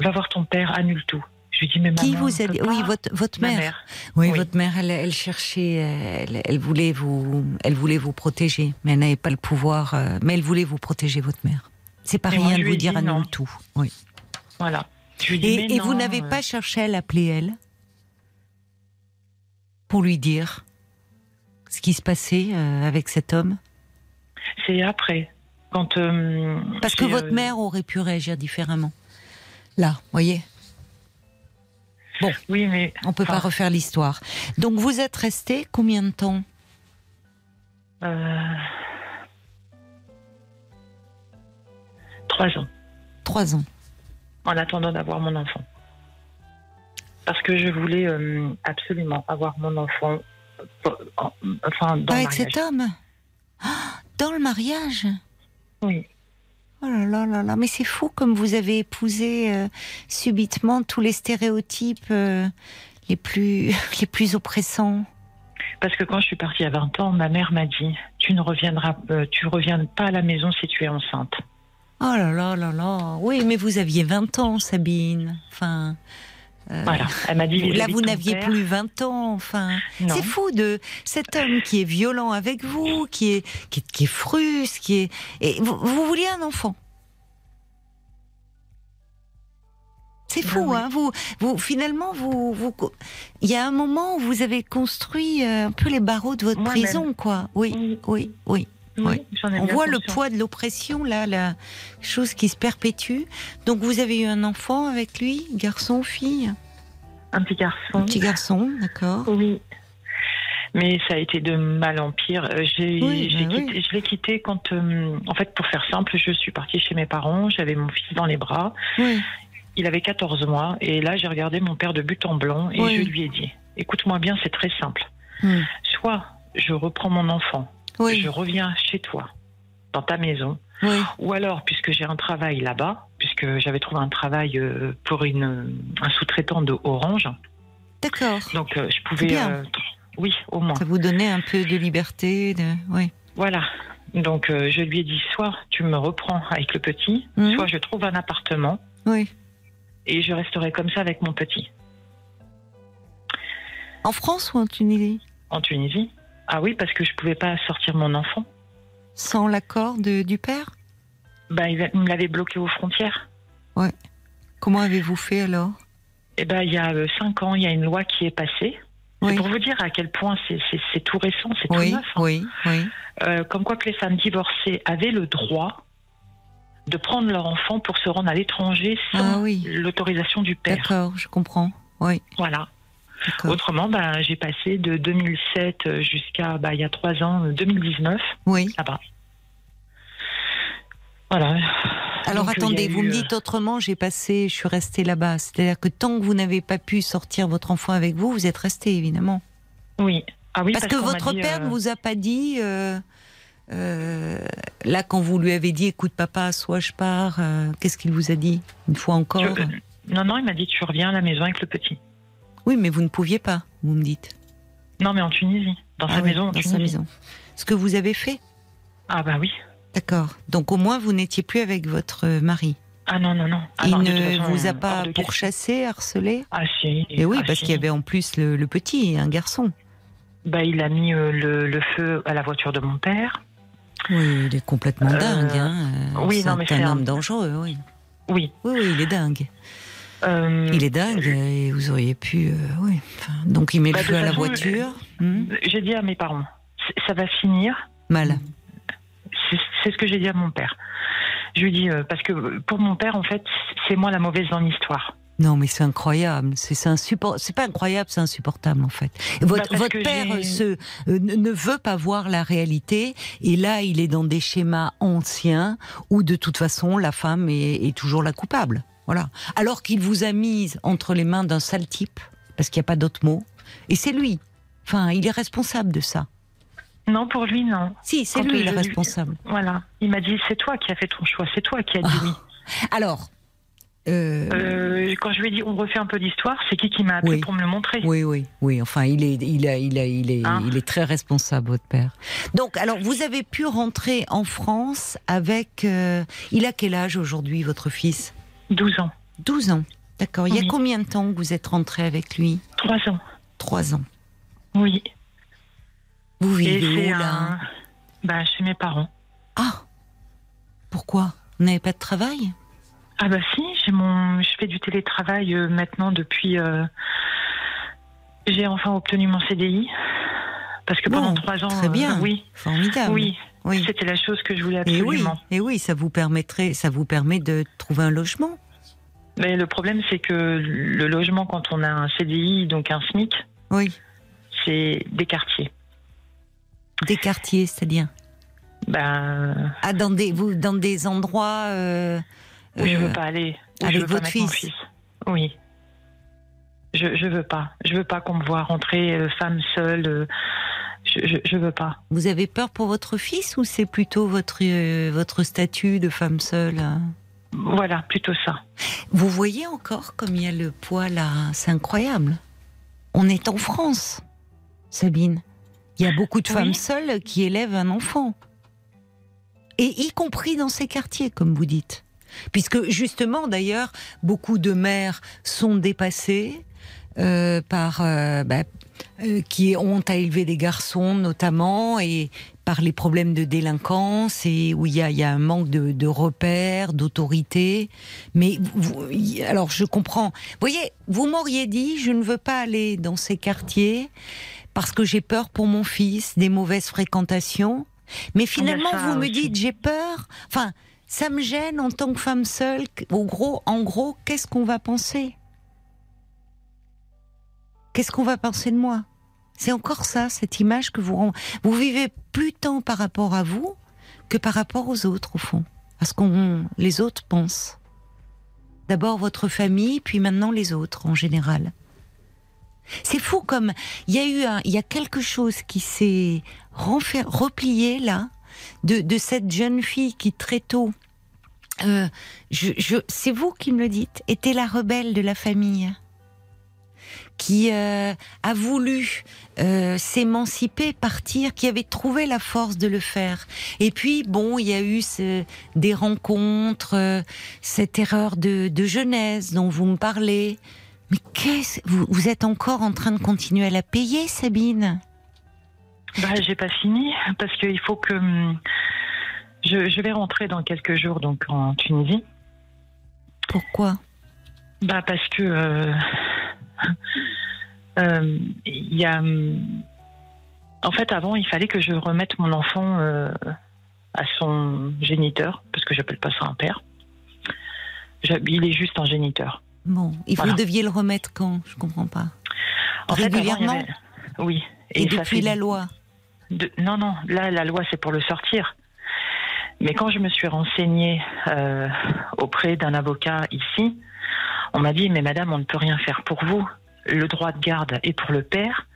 Va voir ton père, annule tout. Je lui dis mais Qui maman, vous a dit? Oui, votre votre Ma mère. mère. Oui, Oui. votre mère, elle, elle cherchait, elle, elle voulait vous, elle voulait vous protéger, mais elle n'avait pas le pouvoir. euh, mais elle voulait vous protéger, votre mère. C'est pas Et rien de vous dire annule non. tout. Oui. Voilà. Je lui dis, mais Et, vous n'avez euh, pas cherché à l'appeler elle? Pour lui dire ce qui se passait euh, avec cet homme? C'est après. Quand, euh, Parce que votre euh, mère aurait pu réagir différemment. Là, voyez, Oui, mais. on peut pas refaire l'histoire. Donc vous êtes resté combien de temps? Trois ans. Trois ans. En attendant d'avoir mon enfant. Parce que je voulais euh, absolument avoir mon enfant, euh, en- enfin, dans le Avec mariage. cet homme Ah, Dans le mariage Oui. Oh là là là là, mais c'est fou comme vous avez épousé euh, subitement tous les stéréotypes euh, les plus (laughs) les plus oppressants. Parce que quand je suis partie à 20 ans, ma mère m'a dit Tu ne reviendras, tu reviens pas à la maison si tu es enceinte. Oh là là là là. Oui, mais vous aviez 20 ans, Sabine. Enfin, euh, Voilà. Elle m'a dit là vous n'aviez plus 20 ans. Enfin, c'est fou de cet homme qui est violent avec vous, qui est qui est, qui est frustre, qui est et vous, vous vouliez un enfant. C'est fou, Ben oui. hein. Vous, vous, finalement, vous, vous, il y a un moment où vous avez construit euh, un peu les barreaux de votre prison, quoi. Oui, Oui. oui, oui. On voit le poids de l'oppression, là, la chose qui se perpétue. Donc, vous avez eu un enfant avec lui, garçon ou fille? Un petit garçon. Petit garçon, d'accord. Oui. Mais ça a été de mal en pire. Euh, J'ai, Oui, j'ai bah oui. Je l'ai quitté quand, euh, en fait, pour faire simple, je suis partie chez mes parents. J'avais mon fils dans les bras. Oui, Il avait 14 mois. Et là, j'ai regardé mon père de but en blanc et je lui ai dit Écoute-moi bien, c'est très simple. Soit je reprends mon enfant, oui, je reviens chez toi, dans ta maison. oui. Ou alors, puisque j'ai un travail là-bas, puisque j'avais trouvé un travail euh, pour une, un sous-traitant de Orange, D'accord. donc euh, je pouvais. bien. euh, oui, au moins. Ça vous donnait un peu de liberté, de... oui. Voilà. Donc euh, je lui ai dit soit tu me reprends avec le petit, Mhm. soit je trouve un appartement Oui. et je resterai comme ça avec mon petit. En France ou en Tunisie? En Tunisie. Ah oui, parce que je pouvais pas sortir mon enfant. Sans l'accord du père? Bah, il, me l'avait bloqué aux frontières. Comment avez-vous fait alors? Et ben il y a euh, cinq ans, il y a une loi qui est passée. Oui. C'est pour vous dire à quel point c'est- tout récent, c'est tout neuf. hein. oui, oui. Euh, comme quoi que les femmes divorcées avaient le droit de prendre leur enfant pour se rendre à l'étranger sans Ah oui. l'autorisation du père. D'accord, je comprends. Oui, Voilà. Autrement, ben, j'ai passé de 2007 jusqu'à bah, il y a trois ans, euh, 2019, Oui. là-bas. Voilà. Alors Donc, attendez, vous eu, me euh, dites autrement, j'ai passé, je suis restée là-bas. C'est-à-dire que tant que vous n'avez pas pu sortir votre enfant avec vous, vous êtes resté évidemment. Oui. Ah oui, parce, que votre dit, père euh, ne vous a pas dit, euh, euh, là quand vous lui avez dit, écoute papa, soit je pars, euh, qu'est-ce qu'il vous a dit Une fois encore? Tu- euh, Non, non, il m'a dit tu reviens à la maison avec le petit. Oui, mais vous ne pouviez pas, vous me dites. Non, mais en Tunisie, dans Ah sa oui, maison. en dans sa maison. Ce que vous avez fait Ah bah oui. D'accord. Donc au moins vous n'étiez plus avec votre mari. Ah non, non, non. Ah Il non, ne façon, vous a hors pas pourchassé, harcelé? Ah si. Et oui, ah, parce si. qu'il y avait en plus le, le petit, un garçon. Bah, il a mis euh, le, le feu à la voiture de mon père. Oui, il est complètement Euh, dingue. Hein. Euh, oui, non, mais c'est un- homme dangereux, oui. Oui. Oui, oui, il est dingue. Euh, Il est dingue et vous auriez pu. euh, oui. Enfin, donc il met Bah, le de feu à la voiture. Hmm J'ai dit à mes parents, ça va finir. Mal. C'est ce que j'ai dit à mon père. Je lui dis, euh, parce que pour mon père, en fait, c'est moi la mauvaise dans l'histoire. Non, mais c'est incroyable. C'est insupport- C'est pas incroyable, c'est insupportable en fait. Votre, Bah, votre père se, euh, ne ne veut pas voir la réalité, et là, il est dans des schémas anciens où de toute façon, la femme est, est toujours la coupable. Voilà. Alors qu'il vous a mise entre les mains d'un sale type, parce qu'il n'y a pas d'autre mot, et c'est lui. Enfin, il est responsable de ça. Non, pour lui, non. Si, c'est lui le lui- responsable. Voilà. Il m'a dit, c'est toi qui as fait ton choix, c'est toi qui as dit Ah. oui. Alors, euh, Euh, quand je lui ai dit, on refait un peu d'histoire, c'est qui qui m'a appelé Oui. pour me le montrer? Oui, oui, oui. Enfin, il est, il a, il a, il est, Hein il est très responsable, votre père. Donc, alors, vous avez pu rentrer en France avec. euh, il a quel âge aujourd'hui, votre fils? 12 ans, 12 ans. D'accord. Il y a combien de temps que vous êtes rentré avec lui? 3 ans. Trois ans. Oui. Vous vivez où là? un... bah, chez mes parents. Ah. Pourquoi? Vous n'avez pas de travail? Ah bah si, j'ai mon, je fais du télétravail euh, maintenant depuis. euh, J'ai enfin obtenu mon CDI parce que Bon, pendant trois ans, très euh, bien. oui, Formidable. oui, Oui. c'était la chose que je voulais Et oui, absolument. et oui, ça vous permettrait, ça vous permet de trouver un logement. Mais le problème, c'est que le logement, quand on a un CDI, donc un SMIC, Oui. c'est des quartiers. Des quartiers, c'est-à-dire. Ben, Ah, dans des, vous, dans des endroits. euh, où je euh, veux pas aller. Où avec je veux pas votre mon fils. fils. Oui. Je, je veux pas. Je veux pas qu'on me voit rentrer euh, femme seule. euh, je, je veux pas. Vous avez peur pour votre fils ou c'est plutôt votre, euh, votre statut de femme seule hein Voilà, plutôt ça. Vous voyez encore comme il y a le poids là, c'est incroyable. On est en France, Sabine. Il y a beaucoup de Oui. femmes seules qui élèvent un enfant. Et y compris dans ces quartiers, comme vous dites. Puisque justement, d'ailleurs, beaucoup de mères sont dépassées euh, par... euh, bah, euh, qui ont à élever des garçons notamment et par les problèmes de délinquance et où il y a, il y a un manque de, de repères, d'autorité. Mais vous- alors je comprends. Vous voyez, vous m'auriez dit je ne veux pas aller dans ces quartiers parce que j'ai peur pour mon fils des mauvaises fréquentations. Mais finalement, vous me dites j'ai peur. Enfin, ça me gêne en tant que femme seule. Au gros, en gros, qu'est-ce qu'on va penser? Qu'est-ce qu'on va penser de moi? C'est encore ça, cette image que vous vous vivez plus tant par rapport à vous que par rapport aux autres au fond, à ce qu'on les autres pensent. D'abord votre famille, puis maintenant les autres en général. C'est fou comme il y a eu quelque chose qui s'est replié là de, cette jeune fille qui très tôt, euh, c'est vous qui me le dites, était la rebelle de la famille qui euh, a voulu euh, s'émanciper, partir, qui avait trouvé la force de le faire. Et puis, bon, il y a eu ce- des rencontres, euh, cette erreur de, de jeunesse dont vous me parlez. Mais qu'est-ce vous, vous êtes encore en train de continuer à la payer, Sabine? Bah, j'ai pas fini parce qu'il faut que hum, je, je vais rentrer dans quelques jours donc en Tunisie. Pourquoi? Bah parce que euh, (laughs) il y a hum, en fait avant il fallait que je remette mon enfant euh, à son géniteur parce que j'appelle pas ça un père. Il est juste un géniteur. Bon, et Voilà. vous deviez le remettre quand? Je comprends pas. En fait, avant, avait- Oui. Et, ça depuis fait la loi? De- non, non, là, la loi, c'est pour le sortir. Mais quand je me suis renseignée euh, auprès d'un avocat ici, on m'a dit, mais madame, on ne peut rien faire pour vous. Le droit de garde est pour le père.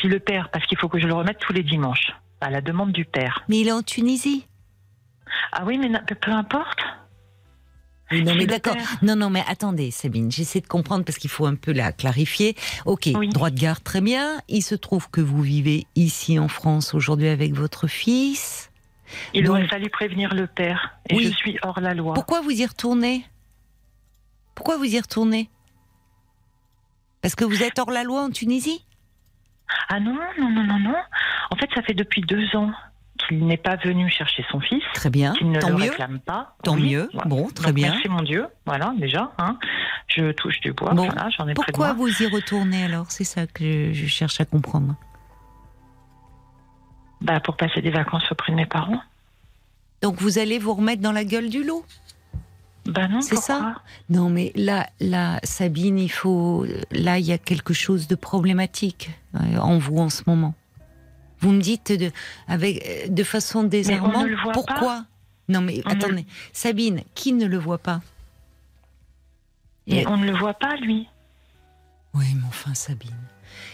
Si le père, parce qu'il faut que je le remette tous les dimanches, à la demande du père. Mais il est en Tunisie. Ah oui, mais peu importe. Non, mais d'accord. Non, non, mais attendez, Sabine, j'essaie de comprendre parce qu'il faut un peu la clarifier. Ok, Oui. droit de garde, très bien. Il se trouve que vous vivez ici en France aujourd'hui avec votre fils. Il Donc- aurait fallu prévenir le père. Et Oui. je suis hors la loi. Pourquoi vous y retournez? Pourquoi vous y retournez? Parce que vous êtes hors la loi en Tunisie? Ah non, non, non, non, non. En fait, ça fait depuis deux ans qu'il n'est pas venu chercher son fils. Très bien, qu'il ne tant le mieux. réclame pas. Tant Oui, mieux. voilà. Bon, très Donc, bien. Merci mon Dieu. Voilà, déjà. Hein. Je touche du bois. Bon. Voilà, j'en ai Pourquoi vous y retournez alors? C'est ça que je, je cherche à comprendre. Bah, pour passer des vacances auprès de mes parents. Donc vous allez vous remettre dans la gueule du loup? Bah non, C'est ça Non, mais là, là, Sabine, il faut. Là, il y a quelque chose de problématique euh, en vous en ce moment. Vous me dites de, avec, euh, de façon désarmante. pourquoi Non, mais On ne- attendez, Sabine, qui ne le voit pas Et on ne le voit pas, lui. Oui, mais enfin, Sabine.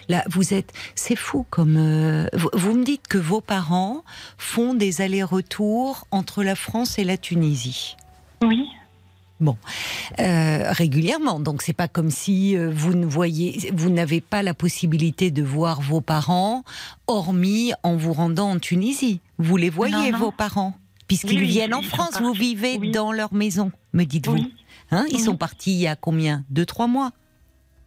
Là, vous êtes. C'est fou comme. euh, vous, vous me dites que vos parents font des allers-retours entre la France et la Tunisie. Oui. Euh, régulièrement. Donc c'est pas comme si euh, vous ne voyez, vous n'avez pas la possibilité de voir vos parents, hormis en vous rendant en Tunisie. Vous les voyez Non, non. vos parents, puisqu'ils Oui, oui, viennent en France. Vous vivez Oui. dans leur maison, me dites-vous. Hein Ils sont partis il y a combien? Deux, trois mois?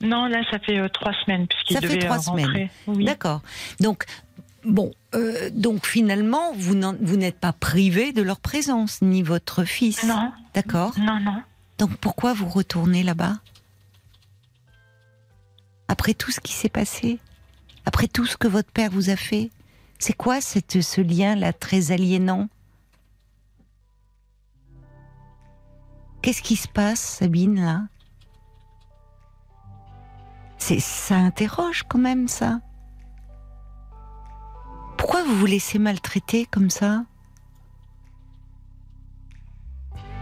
Non, là, ça fait euh, trois semaines, puisqu'il Ça fait trois rentrer. semaines. Oui. D'accord. Donc bon, euh, donc finalement, vous n'en- vous n'êtes pas privé de leur présence, ni votre fils. Non, D'accord. non, non. Donc pourquoi vous retournez là-bas? Après tout ce qui s'est passé Après tout ce que votre père vous a fait C'est quoi cette, ce lien-là très aliénant? Qu'est-ce qui se passe, Sabine, là? C'est Ça interroge quand même, ça. Vous vous laissez maltraiter comme ça?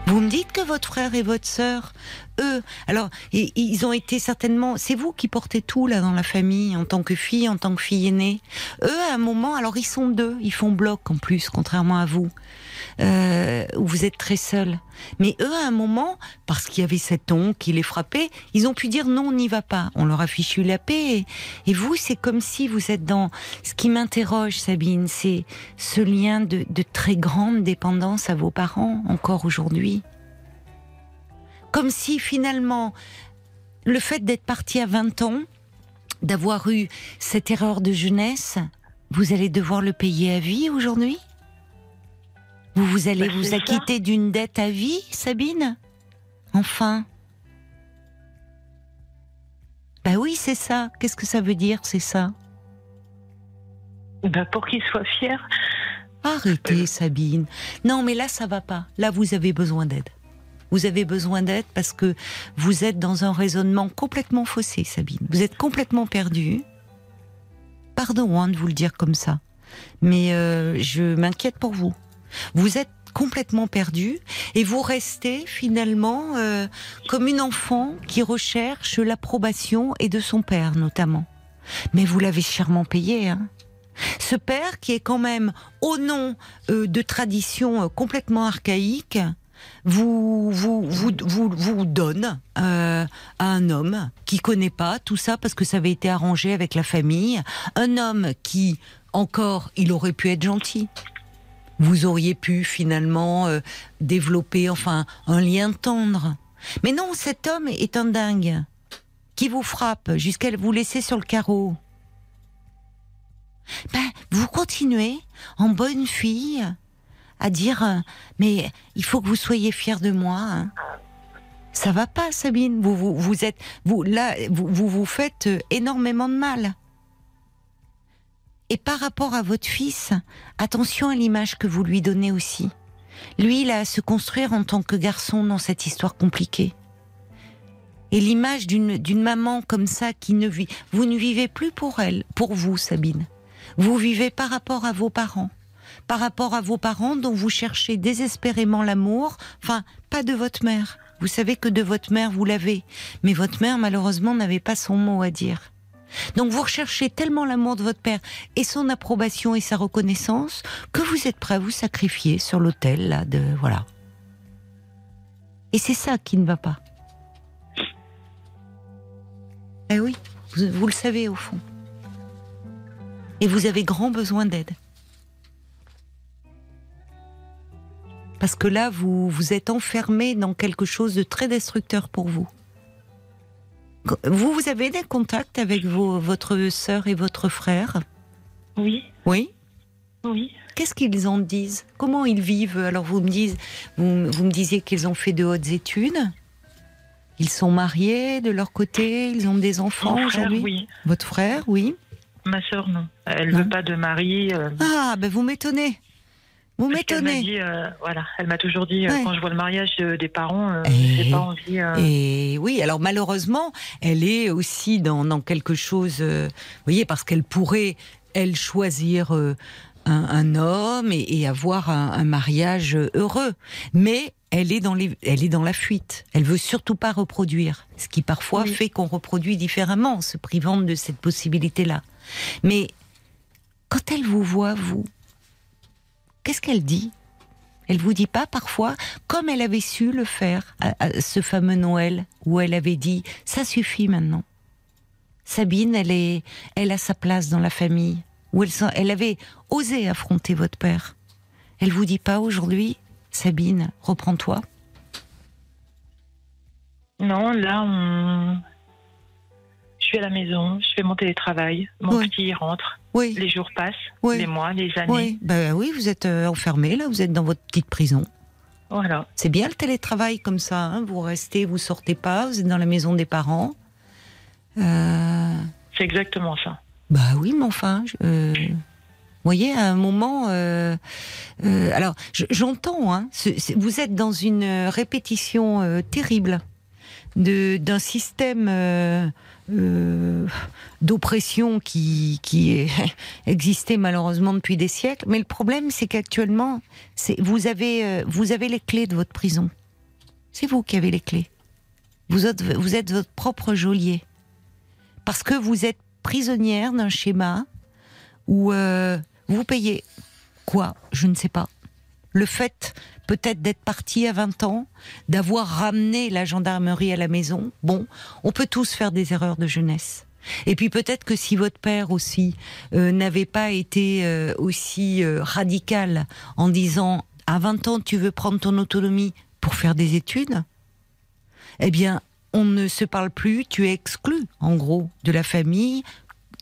Vous me dites que votre frère et votre sœur, eux, alors ils ont été certainement, c'est vous qui portez tout là dans la famille en tant que fille, en tant que fille aînée. Eux, à un moment, alors ils sont deux, ils font bloc en plus, contrairement à vous euh, où vous êtes très seul. Mais eux, à un moment, parce qu'il y avait cet oncle qui les frappait, ils ont pu dire non, on n'y va pas. On leur a fichu la paix. Et, vous, c'est comme si vous êtes dans... Ce qui m'interroge, Sabine, c'est ce lien de, de très grande dépendance à vos parents, encore aujourd'hui. Comme si finalement, le fait d'être parti à 20 ans, d'avoir eu cette erreur de jeunesse, vous allez devoir le payer à vie aujourd'hui? Vous, vous allez bah, vous acquitter d'une dette à vie, Sabine Enfin Bah oui, c'est ça. Qu'est-ce que ça veut dire, c'est ça? Bah Pour qu'il soit fier. Arrêtez, Sabine. Non, mais là, ça va pas. Là, vous avez besoin d'aide. Vous avez besoin d'aide parce que vous êtes dans un raisonnement complètement faussé, Sabine. Vous êtes complètement perdue. Pardon hein, de vous le dire comme ça, mais euh, je m'inquiète pour vous. Vous êtes complètement perdu et vous restez finalement euh, comme une enfant qui recherche l'approbation et de son père notamment. Mais vous l'avez chèrement payé. Hein ce père qui est quand même au nom euh, de traditions euh, complètement archaïques, vous vous vous vous, vous donne à un homme qui connaît pas tout ça parce que ça avait été arrangé avec la famille, un homme qui encore il aurait pu être gentil, vous auriez pu finalement euh, développer enfin un lien tendre. Mais non, cet homme est un dingue qui vous frappe jusqu'à vous laisser sur le carreau. Ben, vous continuez en bonne fille à dire euh, mais il faut que vous soyez fière de moi. Hein. Ça va pas, Sabine. Vous, vous, vous êtes vous là vous, vous vous faites euh, énormément de mal. Et par rapport à votre fils, attention à l'image que vous lui donnez aussi. Lui, il a à se construire en tant que garçon dans cette histoire compliquée. Et l'image d'une maman comme ça qui ne vit, vous ne vivez plus pour elle, pour vous, Sabine. Vous vivez par rapport à vos parents, par rapport à vos parents dont vous cherchez désespérément l'amour. Enfin, pas de votre mère. Vous savez que de votre mère vous l'avez, mais votre mère malheureusement n'avait pas son mot à dire. Donc vous recherchez tellement l'amour de votre père et son approbation et sa reconnaissance que vous êtes prêt à vous sacrifier sur l'autel de voilà. Et c'est ça qui ne va pas. Eh oui, vous, vous le savez au fond. Et vous avez grand besoin d'aide. Parce que là, vous vous êtes enfermé dans quelque chose de très destructeur pour vous. Vous, vous avez des contacts avec vos, votre sœur et votre frère? Oui. Oui? Oui. Qu'est-ce qu'ils en disent? Comment ils vivent? Alors vous me, dites, vous, vous me disiez qu'ils ont fait de hautes études. Ils sont mariés de leur côté Ils ont des enfants aujourd'hui? Oui. Votre frère, oui? Ma sœur, non. Elle ne veut pas de mari. Euh. Ah, ben vous m'étonnez. Vous m'étonnez. Euh, voilà, elle m'a toujours dit euh, quand je vois le mariage des parents, euh, j'ai pas envie. Et oui, alors malheureusement, elle est aussi dans, dans quelque chose. vous voyez, parce qu'elle pourrait elle choisir. Un, homme et, avoir un, mariage heureux, mais elle est dans les, elle est dans la fuite. Elle veut surtout pas reproduire, ce qui parfois fait qu'on reproduit différemment, se privant de cette possibilité-là. Mais quand elle vous voit, vous, Qu'est-ce qu'elle dit? Elle vous dit pas parfois, comme elle avait su le faire à, ce fameux Noël, où elle avait dit ça suffit maintenant. Sabine, elle a sa place dans la famille, où elle, avait osé affronter votre père. Elle vous dit pas aujourd'hui, Sabine, reprends-toi? Non, là, je suis à la maison, je fais mon télétravail, mon petit rentre. Oui. Les jours passent, les mois, les années. Oui, ben oui vous êtes euh, enfermé là, vous êtes dans votre petite prison. Voilà. C'est bien le télétravail comme ça, hein. vous restez, vous sortez pas, vous êtes dans la maison des parents. Euh, C'est exactement ça. Bah oui, mais enfin, euh, vous voyez, à un moment, alors j'entends, hein, vous êtes dans une répétition terrible d'un système euh, d'oppression qui, qui (laughs) existait malheureusement depuis des siècles. Mais le problème, c'est qu'actuellement, vous avez, euh, vous avez les clés de votre prison. C'est vous qui avez les clés. Vous êtes, vous êtes votre propre geôlier. Parce que vous êtes prisonnière d'un schéma où euh, vous payez quoi? Je ne sais pas. Le fait peut-être d'être parti à 20 ans, d'avoir ramené la gendarmerie à la maison. Bon, on peut tous faire des erreurs de jeunesse. Et puis peut-être que si votre père aussi euh, n'avait pas été euh, aussi euh, radical en disant à 20 ans tu veux prendre ton autonomie pour faire des études, eh bien on ne se parle plus, tu es exclu en gros de la famille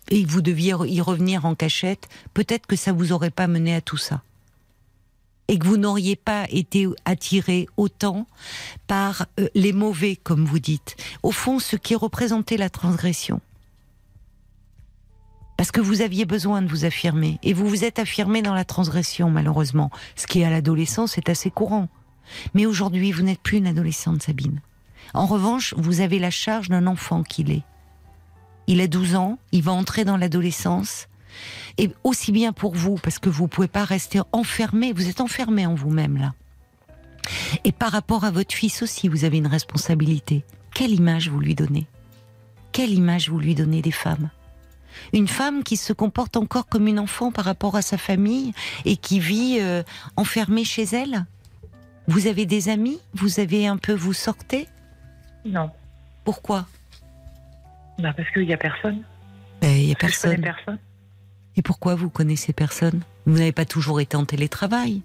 et vous deviez y revenir en cachette, peut-être que ça vous aurait pas mené à tout ça. Et que vous n'auriez pas été attiré autant par les mauvais, comme vous dites. Au fond, ce qui représentait la transgression parce que vous aviez besoin de vous affirmer. Et vous vous êtes affirmé dans la transgression, malheureusement. Ce qui, à l'adolescence, est assez courant. Mais aujourd'hui, vous n'êtes plus une adolescente, Sabine. En revanche, vous avez la charge d'un enfant qu'il est. Il a 12 ans, il va entrer dans l'adolescence. Et aussi bien pour vous, parce que vous ne pouvez pas rester enfermé, vous êtes enfermé en vous-même, là. Et par rapport à votre fils aussi, vous avez une responsabilité. Quelle image vous lui donnez? Quelle image vous lui donnez des femmes? Une femme qui se comporte encore comme une enfant par rapport à sa famille et qui vit euh, enfermée chez elle? Vous avez des amis? Vous avez un peu vous sortez? Non. Pourquoi? Bah Parce qu'il n'y a personne. Ben, il n'y a personne. personne. Et pourquoi vous connaissez personne? Vous n'avez pas toujours été en télétravail?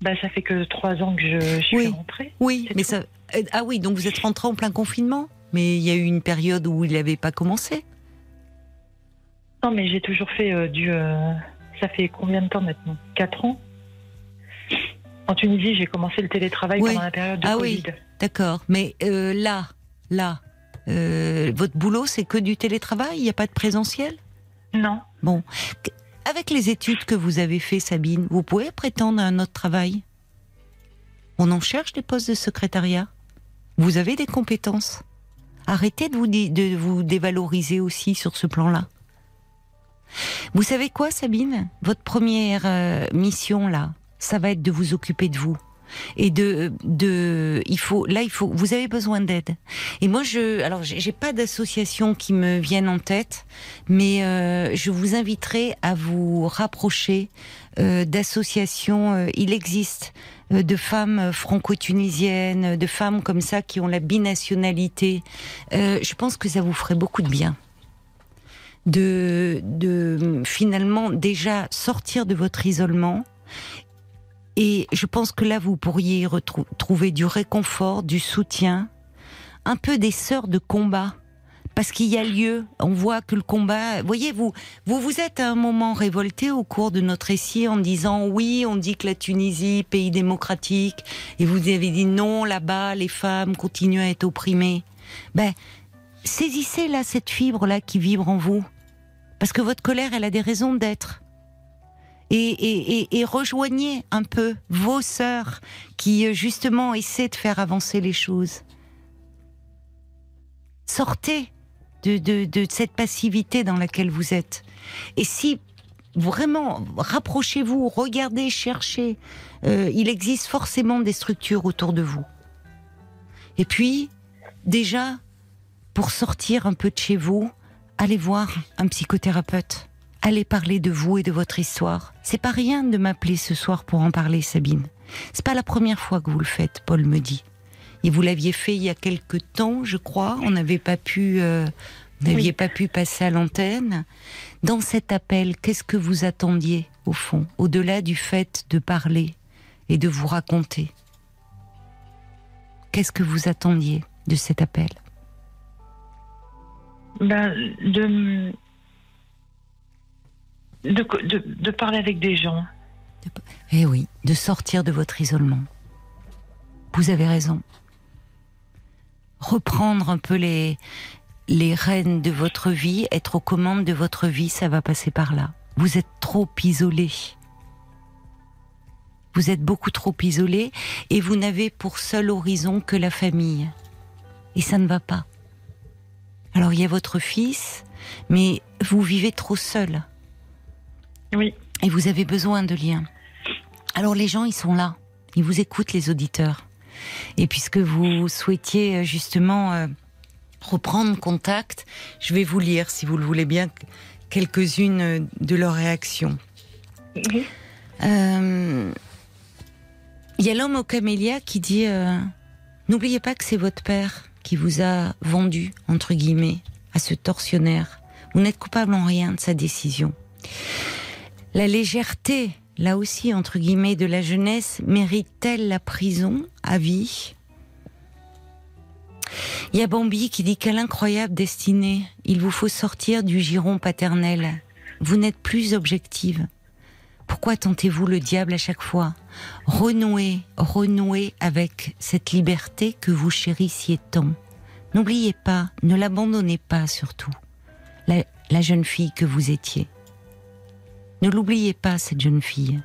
Bah, ça fait que trois ans que je, suis oui. rentrée. Oui, mais ça. Euh, ah oui, donc vous êtes rentrée en plein confinement? Mais il y a eu une période où il n'avait pas commencé? Non, mais j'ai toujours fait euh, du. Euh, ça fait combien de temps maintenant? Quatre ans? En Tunisie, j'ai commencé le télétravail pendant la période de ah Covid. oui, d'accord. Mais euh, là, là, votre boulot, c'est que du télétravail? Il n'y a pas de présentiel? Non. Bon. Avec les études que vous avez fait, Sabine, vous pouvez prétendre à un autre travail? On en cherche des postes de secrétariat? Vous avez des compétences? Arrêtez de vous, de vous dévaloriser aussi sur ce plan-là. Vous savez quoi, Sabine? Votre première euh, mission là, ça va être de vous occuper de vous et de de il faut là il faut vous avez besoin d'aide et moi je alors j'ai pas d'association qui me vienne en tête mais euh, je vous inviterai à vous rapprocher euh, d'associations il existe de femmes franco-tunisiennes de femmes comme ça qui ont la binationalité je pense que ça vous ferait beaucoup de bien de, de finalement déjà sortir de votre isolement. Et je pense que là, vous pourriez retrouver du réconfort, du soutien, un peu des sœurs de combat. Parce qu'il y a lieu, on voit que le combat. Voyez, vous, vous vous êtes à un moment révolté au cours de notre récit en disant oui, on dit que la Tunisie, pays démocratique, et vous avez dit non, là-bas, les femmes continuent à être opprimées. Ben, saisissez là cette fibre là qui vibre en vous parce que votre colère, elle a des raisons d'être. Et, rejoignez un peu vos sœurs qui euh, justement essaient de faire avancer les choses. Sortez de, cette passivité dans laquelle vous êtes. Et si vraiment rapprochez-vous, regardez, cherchez, euh, il existe forcément des structures autour de vous. Et puis, déjà, pour sortir un peu de chez vous, allez voir un psychothérapeute. Allez parler de vous et de votre histoire. C'est pas rien de m'appeler ce soir pour en parler, Sabine. C'est pas la première fois que vous le faites, Paul me dit. Et vous l'aviez fait il y a quelque temps, je crois. On n'avait pas pu, euh, n'aviez pas pu passer à l'antenne. Dans cet appel, qu'est-ce que vous attendiez au fond, au-delà du fait de parler et de vous raconter? Qu'est-ce que vous attendiez de cet appel? Ben, de, de, de, parler avec des gens. Eh oui, de sortir de votre isolement. Vous avez raison. Reprendre un peu les, les rênes de votre vie, être aux commandes de votre vie, ça va passer par là. Vous êtes trop isolé. Vous êtes beaucoup trop isolé et vous n'avez pour seul horizon que la famille. Et ça ne va pas. Alors il y a votre fils, mais vous vivez trop seul. Oui. Et vous avez besoin de liens. Alors les gens, ils sont là. Ils vous écoutent, les auditeurs. Et puisque vous souhaitiez justement euh, reprendre contact, je vais vous lire, si vous le voulez bien, quelques-unes de leurs réactions. Euh, il y a l'homme au camélia qui dit euh, N'oubliez pas que c'est votre père qui vous a vendu, entre guillemets, à ce tortionnaire. Vous n'êtes coupable en rien de sa décision. La légèreté, là aussi, entre guillemets, de la jeunesse, mérite-t-elle la prison à vie? Il y a Bambi qui dit Quelle incroyable destinée Il vous faut sortir du giron paternel. Vous n'êtes plus objective. Pourquoi tentez-vous le diable à chaque fois? Renouez, renouez avec cette liberté que vous chérissiez tant. N'oubliez pas, ne l'abandonnez pas surtout, la, la jeune fille que vous étiez. Ne l'oubliez pas, cette jeune fille.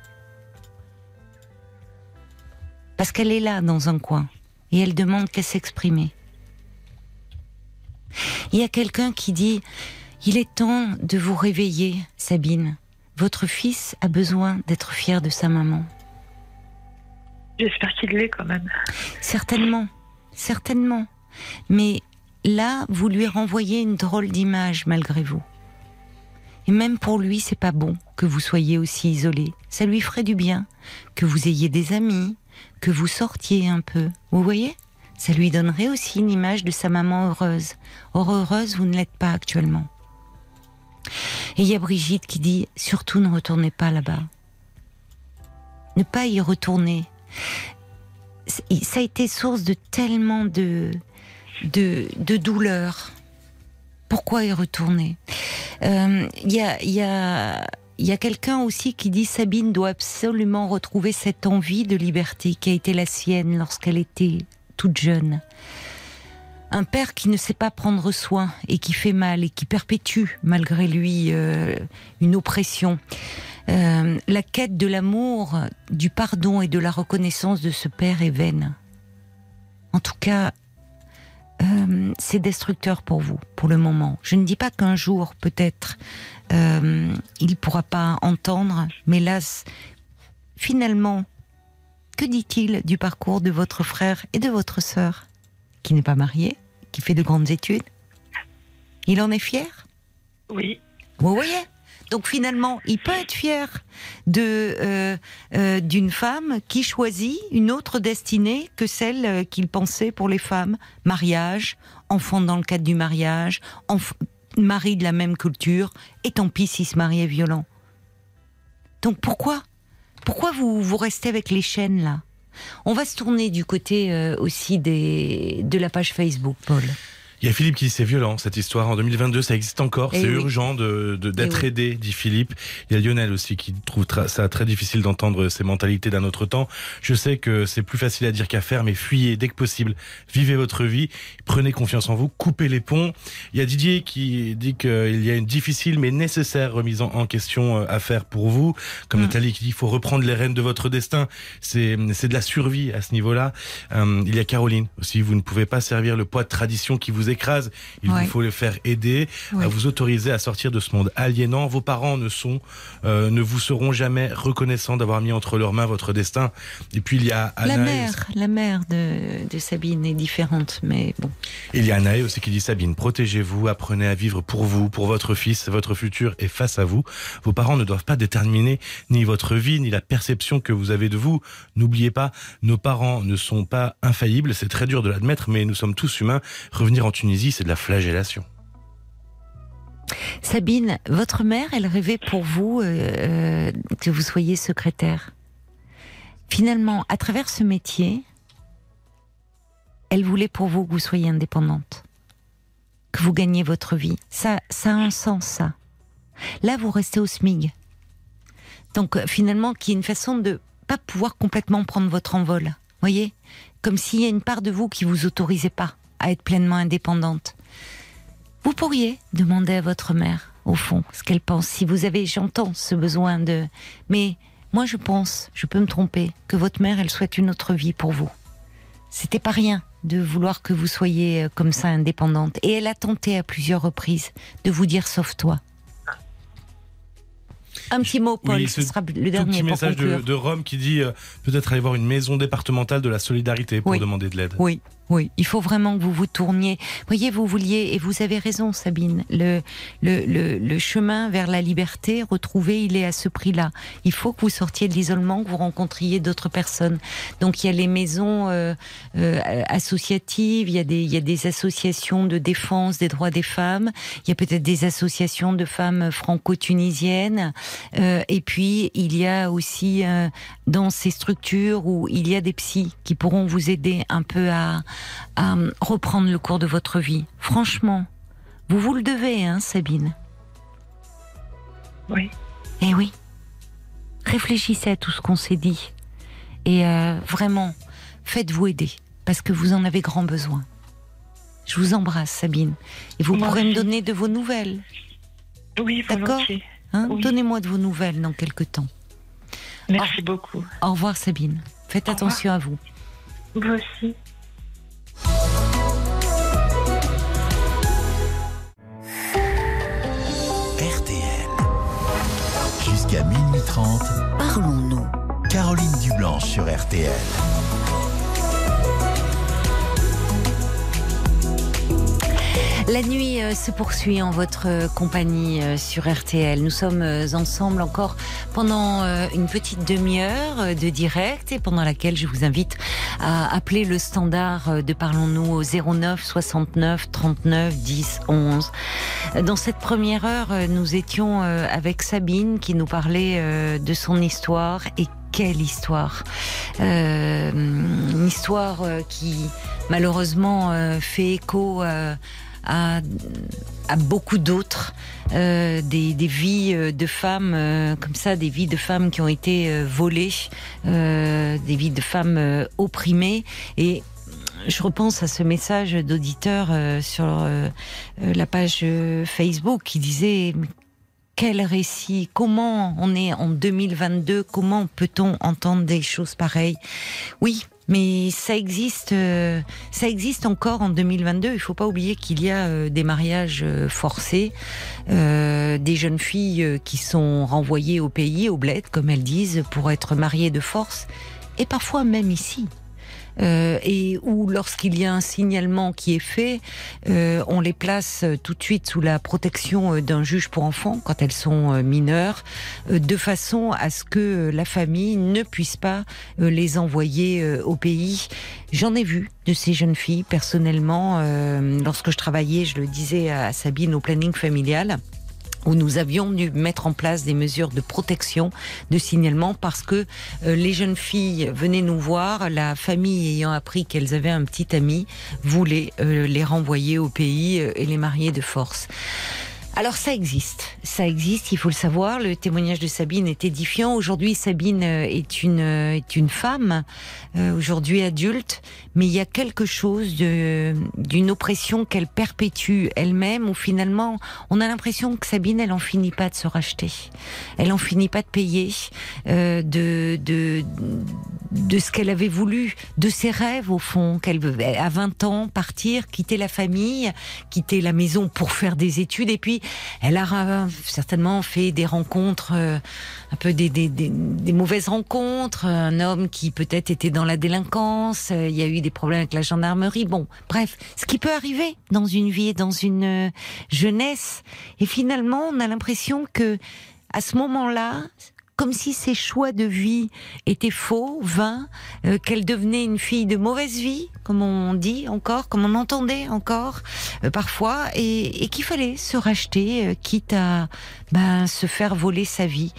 Parce qu'elle est là dans un coin et elle demande qu'à s'exprimer. Il y a quelqu'un qui dit Il est temps de vous réveiller, Sabine. Votre fils a besoin d'être fier de sa maman. J'espère qu'il l'est quand même. Certainement, certainement. Mais là, vous lui renvoyez une drôle d'image malgré vous. Et même pour lui, c'est pas bon que vous soyez aussi isolé. Ça lui ferait du bien que vous ayez des amis, que vous sortiez un peu. Vous voyez? Ça lui donnerait aussi une image de sa maman heureuse. Or heureuse, vous ne l'êtes pas actuellement. Et il y a Brigitte qui dit surtout ne retournez pas là-bas. Ne pas y retourner. Ça a été source de tellement de, de, de douleur. Pourquoi y retourner Il y a, y a, y a quelqu'un aussi qui dit Sabine doit absolument retrouver cette envie de liberté qui a été la sienne lorsqu'elle était toute jeune un père qui ne sait pas prendre soin et qui fait mal et qui perpétue malgré lui euh, une oppression. Euh, la quête de l'amour, du pardon et de la reconnaissance de ce père est vaine. En tout cas, euh, c'est destructeur pour vous, pour le moment. Je ne dis pas qu'un jour, peut-être, il ne pourra pas entendre, mais là, finalement, que dit-il du parcours de votre frère et de votre sœur, qui n'est pas marié qui fait de grandes études? Il en est fier? Oui. Vous voyez? Donc finalement, il peut être fier euh, euh, d'une femme qui choisit une autre destinée que celle euh, qu'il pensait pour les femmes mariage, enfant dans le cadre du mariage, mari de la même culture, et tant pis s'il se mariait violent. Donc pourquoi Pourquoi vous restez avec les chaînes là? On va se tourner du côté aussi de la page Facebook, Paul. Il y a Philippe qui dit c'est violent cette histoire. En 2022, ça existe encore. Eh c'est urgent de, d'être eh aidé, dit Philippe. Il y a Lionel aussi qui trouve ça très difficile d'entendre ces mentalités d'un autre temps. Je sais que c'est plus facile à dire qu'à faire, mais fuyez dès que possible. Vivez votre vie. Prenez confiance en vous. Coupez les ponts. Il y a Didier qui dit qu'il y a une difficile mais nécessaire remise en, question euh, à faire pour vous. Comme mm. Nathalie qui dit il faut reprendre les rênes de votre destin. C'est, c'est de la survie à ce niveau-là. Euh, il y a Caroline aussi. Vous ne pouvez pas servir le poids de tradition qui vous écrase. Il vous faut les faire aider, à vous autoriser à sortir de ce monde aliénant. Vos parents ne sont, euh, ne vous seront jamais reconnaissants d'avoir mis entre leurs mains votre destin. Et puis il y a la mère, la mère de, de, Sabine est différente, mais bon. Il y a Anaë aussi qui dit Sabine, protégez-vous, apprenez à vivre pour vous, pour votre fils, votre futur est face à vous. Vos parents ne doivent pas déterminer ni votre vie, ni la perception que vous avez de vous. N'oubliez pas, nos parents ne sont pas infaillibles. C'est très dur de l'admettre, mais nous sommes tous humains. Revenir en Tunisie, c'est de la flagellation. Sabine, votre mère, elle rêvait pour vous euh, euh, que vous soyez secrétaire. Finalement, à travers ce métier, elle voulait pour vous que vous soyez indépendante, que vous gagniez votre vie. Ça, ça a un sens, ça. Là, vous restez au SMIG. Donc, euh, finalement, qui est une façon de pas pouvoir complètement prendre votre envol. Voyez, comme s'il y a une part de vous qui vous autorisait pas à être pleinement indépendante. Vous pourriez demander à votre mère, au fond, ce qu'elle pense. Si vous avez, j'entends ce besoin de. Mais moi, je pense, je peux me tromper, que votre mère, elle souhaite une autre vie pour vous. C'était pas rien de vouloir que vous soyez euh, comme ça indépendante. Et elle a tenté à plusieurs reprises de vous dire sauve-toi. Un petit mot, Paul, ce, sera le dernier. Petit message de, de, Rome qui dit peut-être aller voir une maison départementale de la solidarité pour demander de l'aide. Oui, oui, il faut vraiment que vous vous tourniez. Voyez, vous vouliez, et vous avez raison, Sabine, le, le, le, le chemin vers la liberté retrouvé, il est à ce prix-là. Il faut que vous sortiez de l'isolement, que vous rencontriez d'autres personnes. Donc il y a les maisons euh, euh, associatives, il y, a des, il y a des associations de défense des droits des femmes, il y a peut-être des associations de femmes franco-tunisiennes, euh, et puis il y a aussi euh, dans ces structures où il y a des psys qui pourront vous aider un peu à à reprendre le cours de votre vie. Franchement, vous vous le devez, hein, Sabine Oui. Eh oui. Réfléchissez à tout ce qu'on s'est dit. Et euh, vraiment, faites-vous aider, parce que vous en avez grand besoin. Je vous embrasse, Sabine. Et vous pourrez me donner de vos nouvelles. Oui, D'accord hein Donnez-moi de vos nouvelles dans quelques temps. Merci beaucoup. Au revoir, Sabine. Faites attention à vous. Vous aussi. RTL. Jusqu'à minuit 30, parlons-nous. Caroline Dublanche sur RTL. La nuit euh, se poursuit en votre euh, compagnie euh, sur RTL. Nous sommes ensemble encore pendant une petite demi-heure de direct et pendant laquelle je vous invite à appeler le standard de Parlons-nous au 09 69 39 10 11. Dans cette première heure, nous étions avec Sabine qui nous parlait de son histoire et quelle histoire Une histoire qui malheureusement fait écho à, beaucoup d'autres, euh, des, vies euh, de femmes euh, comme ça, des vies de femmes qui ont été volées, des vies de femmes opprimées. Et je repense à ce message d'auditeur sur la page Facebook qui disait quel récit Comment on est en 2022 Comment peut-on entendre des choses pareilles? Oui, mais ça existe, euh, ça existe encore en 2022. Il faut pas oublier qu'il y a euh, des mariages euh, forcés, des jeunes filles qui sont renvoyées au pays, au bled, comme elles disent, pour être mariées de force, et parfois même ici. Euh, et où lorsqu'il y a un signalement qui est fait, euh, on les place tout de suite sous la protection euh, d'un juge pour enfants quand elles sont mineures, de façon à ce que la famille ne puisse pas les envoyer au pays. J'en ai vu de ces jeunes filles personnellement lorsque je travaillais, je le disais à Sabine au planning familial où nous avions dû mettre en place des mesures de protection, de signalement, parce que euh, les jeunes filles venaient nous voir, la famille ayant appris qu'elles avaient un petit ami, voulait euh, les renvoyer au pays euh, et les marier de force. Alors ça existe, ça existe, il faut le savoir. Le témoignage de Sabine est édifiant. Aujourd'hui, Sabine est une est une femme, aujourd'hui adulte, mais il y a quelque chose d'une oppression qu'elle perpétue elle-même, où finalement, on a l'impression que Sabine, elle en finit pas de se racheter, elle en finit pas de payer euh, de de de ce qu'elle avait voulu, de ses rêves au fond, qu'elle à 20 ans partir, quitter la famille, quitter la maison pour faire des études, et puis elle a certainement fait des rencontres, euh, un peu des, des, des, des mauvaises rencontres, un homme qui peut-être était dans la délinquance, euh, il y a eu des problèmes avec la gendarmerie. Bon, bref, ce qui peut arriver dans une vie et dans une euh, jeunesse. Et finalement, on a l'impression que à ce moment-là, comme si ses choix de vie étaient faux, vains, euh, qu'elle devenait une fille de mauvaise vie, comme on dit encore, comme on entendait encore euh, parfois, et, qu'il fallait se racheter, quitte à ben, se faire voler sa vie.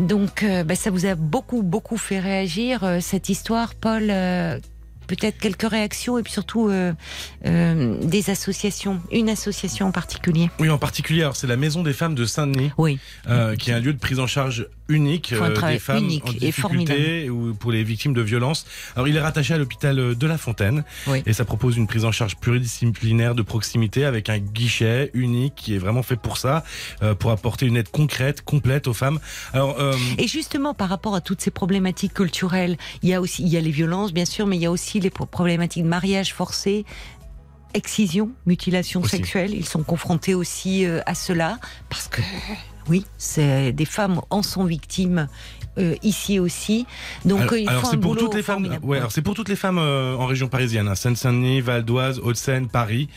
Donc, ben, ça vous a beaucoup, beaucoup fait réagir cette histoire, Paul peut-être quelques réactions et puis surtout euh, euh, des associations, une association en particulier. Oui, en particulier, alors c'est la Maison des femmes de Saint-Denis, oui. Euh, qui est un lieu de prise en charge unique des femmes en difficulté ou pour les victimes de violences. Alors il est rattaché à l'hôpital de La Fontaine et ça propose une prise en charge pluridisciplinaire de proximité avec un guichet unique qui est vraiment fait pour ça, pour apporter une aide concrète, complète aux femmes. Alors, et justement par rapport à toutes ces problématiques culturelles, il y a aussi il y a les violences bien sûr, mais il y a aussi les problématiques de mariage forcé, excision, mutilation sexuelle. Ils sont confrontés aussi euh, à cela parce que Oui, c'est des femmes en sont victimes euh, ici aussi. Donc alors, alors font c'est un pour toutes les femmes. Ouais, alors c'est pour toutes les femmes euh, en région parisienne, hein, Seine-Saint-Denis, Val d'Oise, Hauts-de-Seine, Paris.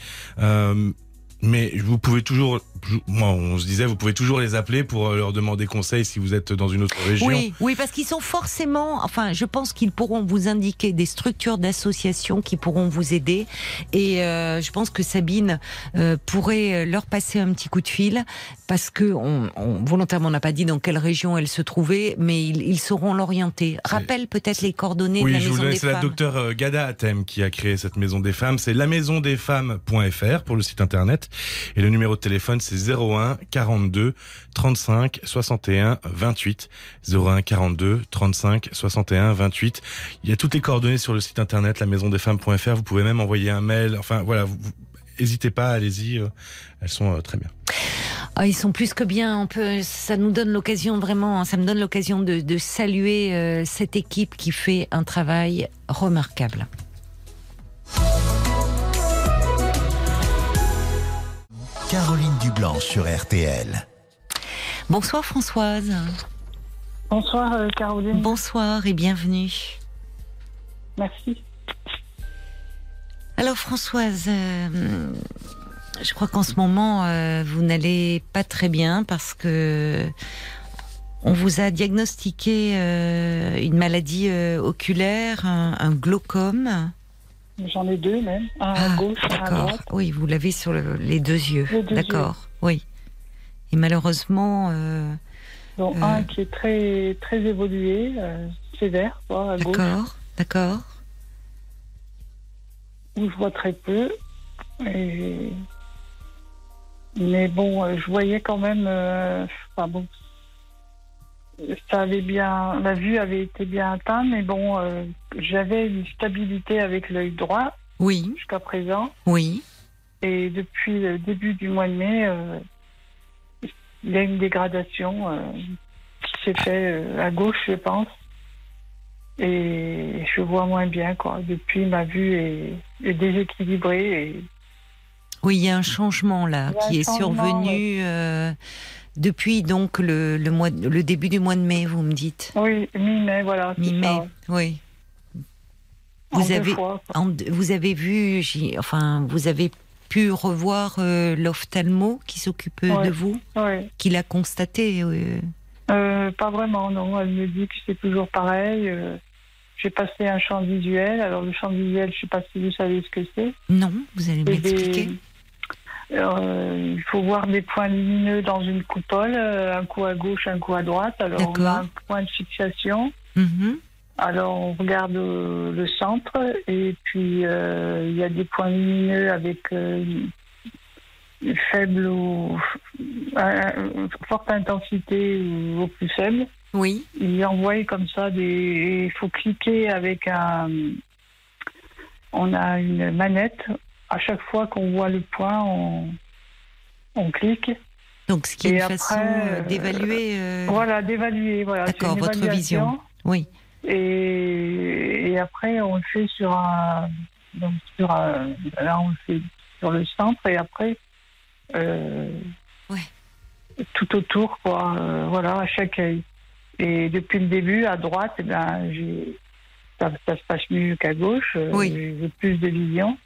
Euh, mais vous pouvez toujours, moi on se disait, vous pouvez toujours les appeler pour euh, leur demander conseil si vous êtes dans une autre région. Oui, oui, parce qu'ils sont forcément, enfin, je pense qu'ils pourront vous indiquer des structures d'associations qui pourront vous aider. Et euh, je pense que Sabine euh, pourrait leur passer un petit coup de fil parce que on, on volontairement on n'a pas dit dans quelle région elle se trouvait, mais ils, ils sauront l'orienter. Rappelle peut-être les coordonnées Oui, de la je maison des c'est la femmes. docteure euh, Gada Atem qui a créé cette maison des femmes. C'est lamaisondesfemmes.fr pour le site internet. Et le numéro de téléphone, c'est 01 42 35 61 28. 01 42 35 61 28. Il y a toutes les coordonnées sur le site internet, lamaisondesfemmes.fr. Vous pouvez même envoyer un mail. Enfin, voilà, n'hésitez pas, allez-y. euh, Elles sont euh, très bien. Ah, ils sont plus que bien. On peut, ça nous donne l'occasion vraiment, ça me donne l'occasion de, de saluer euh, cette équipe qui fait un travail remarquable. Caroline Dublanche sur RTL. Bonsoir Françoise. Bonsoir euh, Caroline, Bonsoir et bienvenue. merci. Alors Françoise, euh, je crois qu'en ce moment euh, vous n'allez pas très bien parce que on vous a diagnostiqué euh, une maladie euh, oculaire, un, un glaucome. J'en ai deux même, un Ah, à gauche, un à droite. Oui, vous l'avez sur le- les deux yeux. D'accord. Oui. Et malheureusement, euh, dont Euh. un qui est très très évolué, euh, sévère, quoi, à gauche, d'accord, d'accord. où je vois très peu. Et... Mais bon, je voyais quand même, enfin bon, ça avait bien, la vue avait été bien atteinte, mais bon, euh, j'avais une stabilité avec l'œil droit Oui, jusqu'à présent. oui. Et depuis le début du mois de mai, euh, il y a une dégradation euh, qui s'est faite à gauche, je pense. Et je vois moins bien, quoi. Depuis, ma vue est, est déséquilibrée. Et Oui, il y a un changement là qui est survenu depuis donc le, le mois, le début du mois de mai, vous me dites. oui, mi-mai, voilà. Mi-mai, ça. oui. Vous avez, fois, quoi. en- vous avez vu, enfin, vous avez pu revoir euh, l'ophtalmo qui s'occupe euh, Ouais. de vous, Ouais. qui l'a constaté. euh, Euh, pas vraiment, non. Elle me dit que c'est toujours pareil. J'ai passé un champ visuel. Alors, le champ visuel, je sais pas si vous savez ce que c'est. Non, vous allez m'expliquer. des- Euh, il faut voir des points lumineux dans une coupole, euh, un coup à gauche, un coup à droite. Alors on a un point de fixation. Mhm. Alors on regarde euh, le centre et puis il y a des points lumineux avec faible ou forte intensité ou au plus faible. Oui, Il envoie comme ça des. Il faut cliquer avec un. On a une manette. À chaque fois qu'on voit le point, on, on clique. donc ce qui est Et une après, façon euh, euh, d'évaluer. euh, Voilà, d'évaluer. Voilà, D'accord, votre vision. Oui, Et, et après, on le fait sur un. Donc, sur un. Là, on le fait sur le centre et après. euh, Ouais. Tout autour, quoi. euh, voilà, à chaque œil. Et depuis le début, à droite, eh ben. Ça, ça se passe mieux qu'à gauche. Oui. J'ai plus de vision.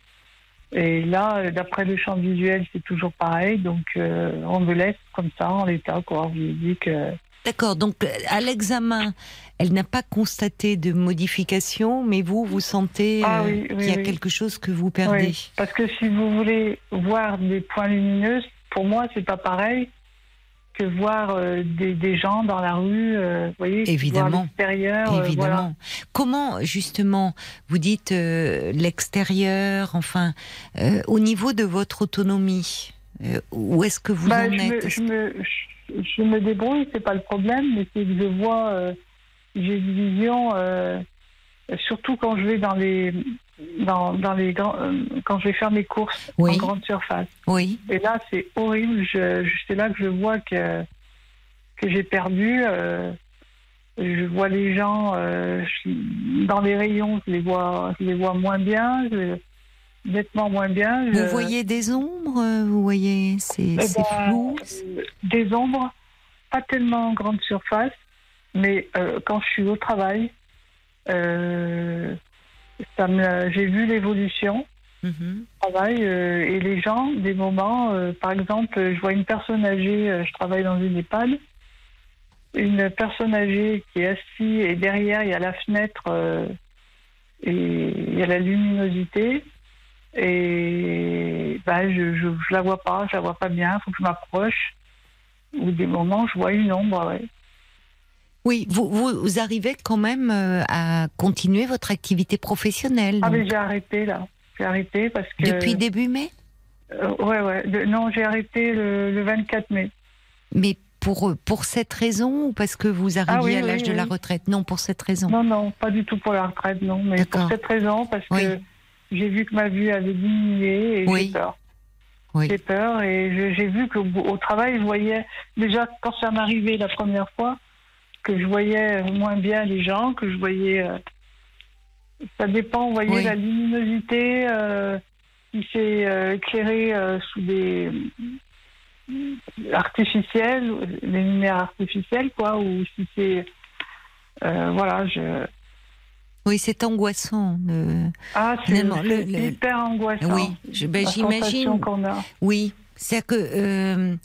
Et là, euh, d'après le champ visuel, c'est toujours pareil. Donc, euh, on me laisse comme ça, en l'état, quoi. On dit que. d'accord. Donc euh, à l'examen, elle n'a pas constaté de modification, mais vous, vous sentez euh, Ah oui, oui, qu'il y a oui. quelque chose que vous perdez. Oui, parce que si vous voulez voir des points lumineux, pour moi, c'est pas pareil que voir euh, des, des gens dans la rue, euh, vous voyez, Évidemment. l'extérieur, euh, Évidemment. voilà. Comment, justement, vous dites l'extérieur, enfin, au niveau de votre autonomie, où est-ce que vous Bah, en je, me, êtes je, me, je, je me débrouille, c'est pas le problème, mais c'est que je vois, j'ai une vision, surtout quand je vais dans les, dans, dans les grands, euh, quand je vais faire mes courses Oui. en grande surface. Oui, Et là, c'est horrible. Je, je- c'est là que je vois que, que j'ai perdu. euh, je vois les gens euh, je- dans les rayons, je les vois, je les vois moins bien, je- nettement moins bien. vous voyez des ombres, vous voyez, c'est Eh ben, flou. des ombres. pas tellement grande surface, mais quand je suis au travail, euh, ça me, j'ai vu l'évolution. Mhm. Travail euh, et les gens, des moments, euh, par exemple, je vois une personne âgée, euh, je travaille dans une EHPAD, une personne âgée qui est assise et derrière il y a la fenêtre et il y a la luminosité et ben, je, je, je la vois pas, je la vois pas bien, faut que je m'approche. Ou des moments, je vois une ombre. Ouais. Oui, vous, vous, arrivez quand même euh, à continuer votre activité professionnelle. Ah donc, mais j'ai arrêté là, j'ai arrêté parce que depuis début mai? Euh, ouais ouais, non j'ai arrêté le, le 24 mai. Mais pour, pour cette raison ou parce que vous arriviez Ah oui, à oui, l'âge de la retraite? Non, pour cette raison. Non non, pas du tout pour la retraite non, mais pour cette raison parce que j'ai vu que ma vue avait diminué et j'ai peur. Oui. J'ai peur et j'ai vu qu'au au travail, je voyais déjà quand ça m'arrivait la première fois que je voyais moins bien les gens, que je voyais. euh, ça dépend, vous voyez Oui. la luminosité euh, qui s'est euh, éclairée sous des artificiels, les lumières artificielles quoi, ou si c'est voilà, je Oui, c'est angoissant. ah c'est le- hyper angoissant. Oui, ben, j'imagine. Oui, c'est-à-dire que euh,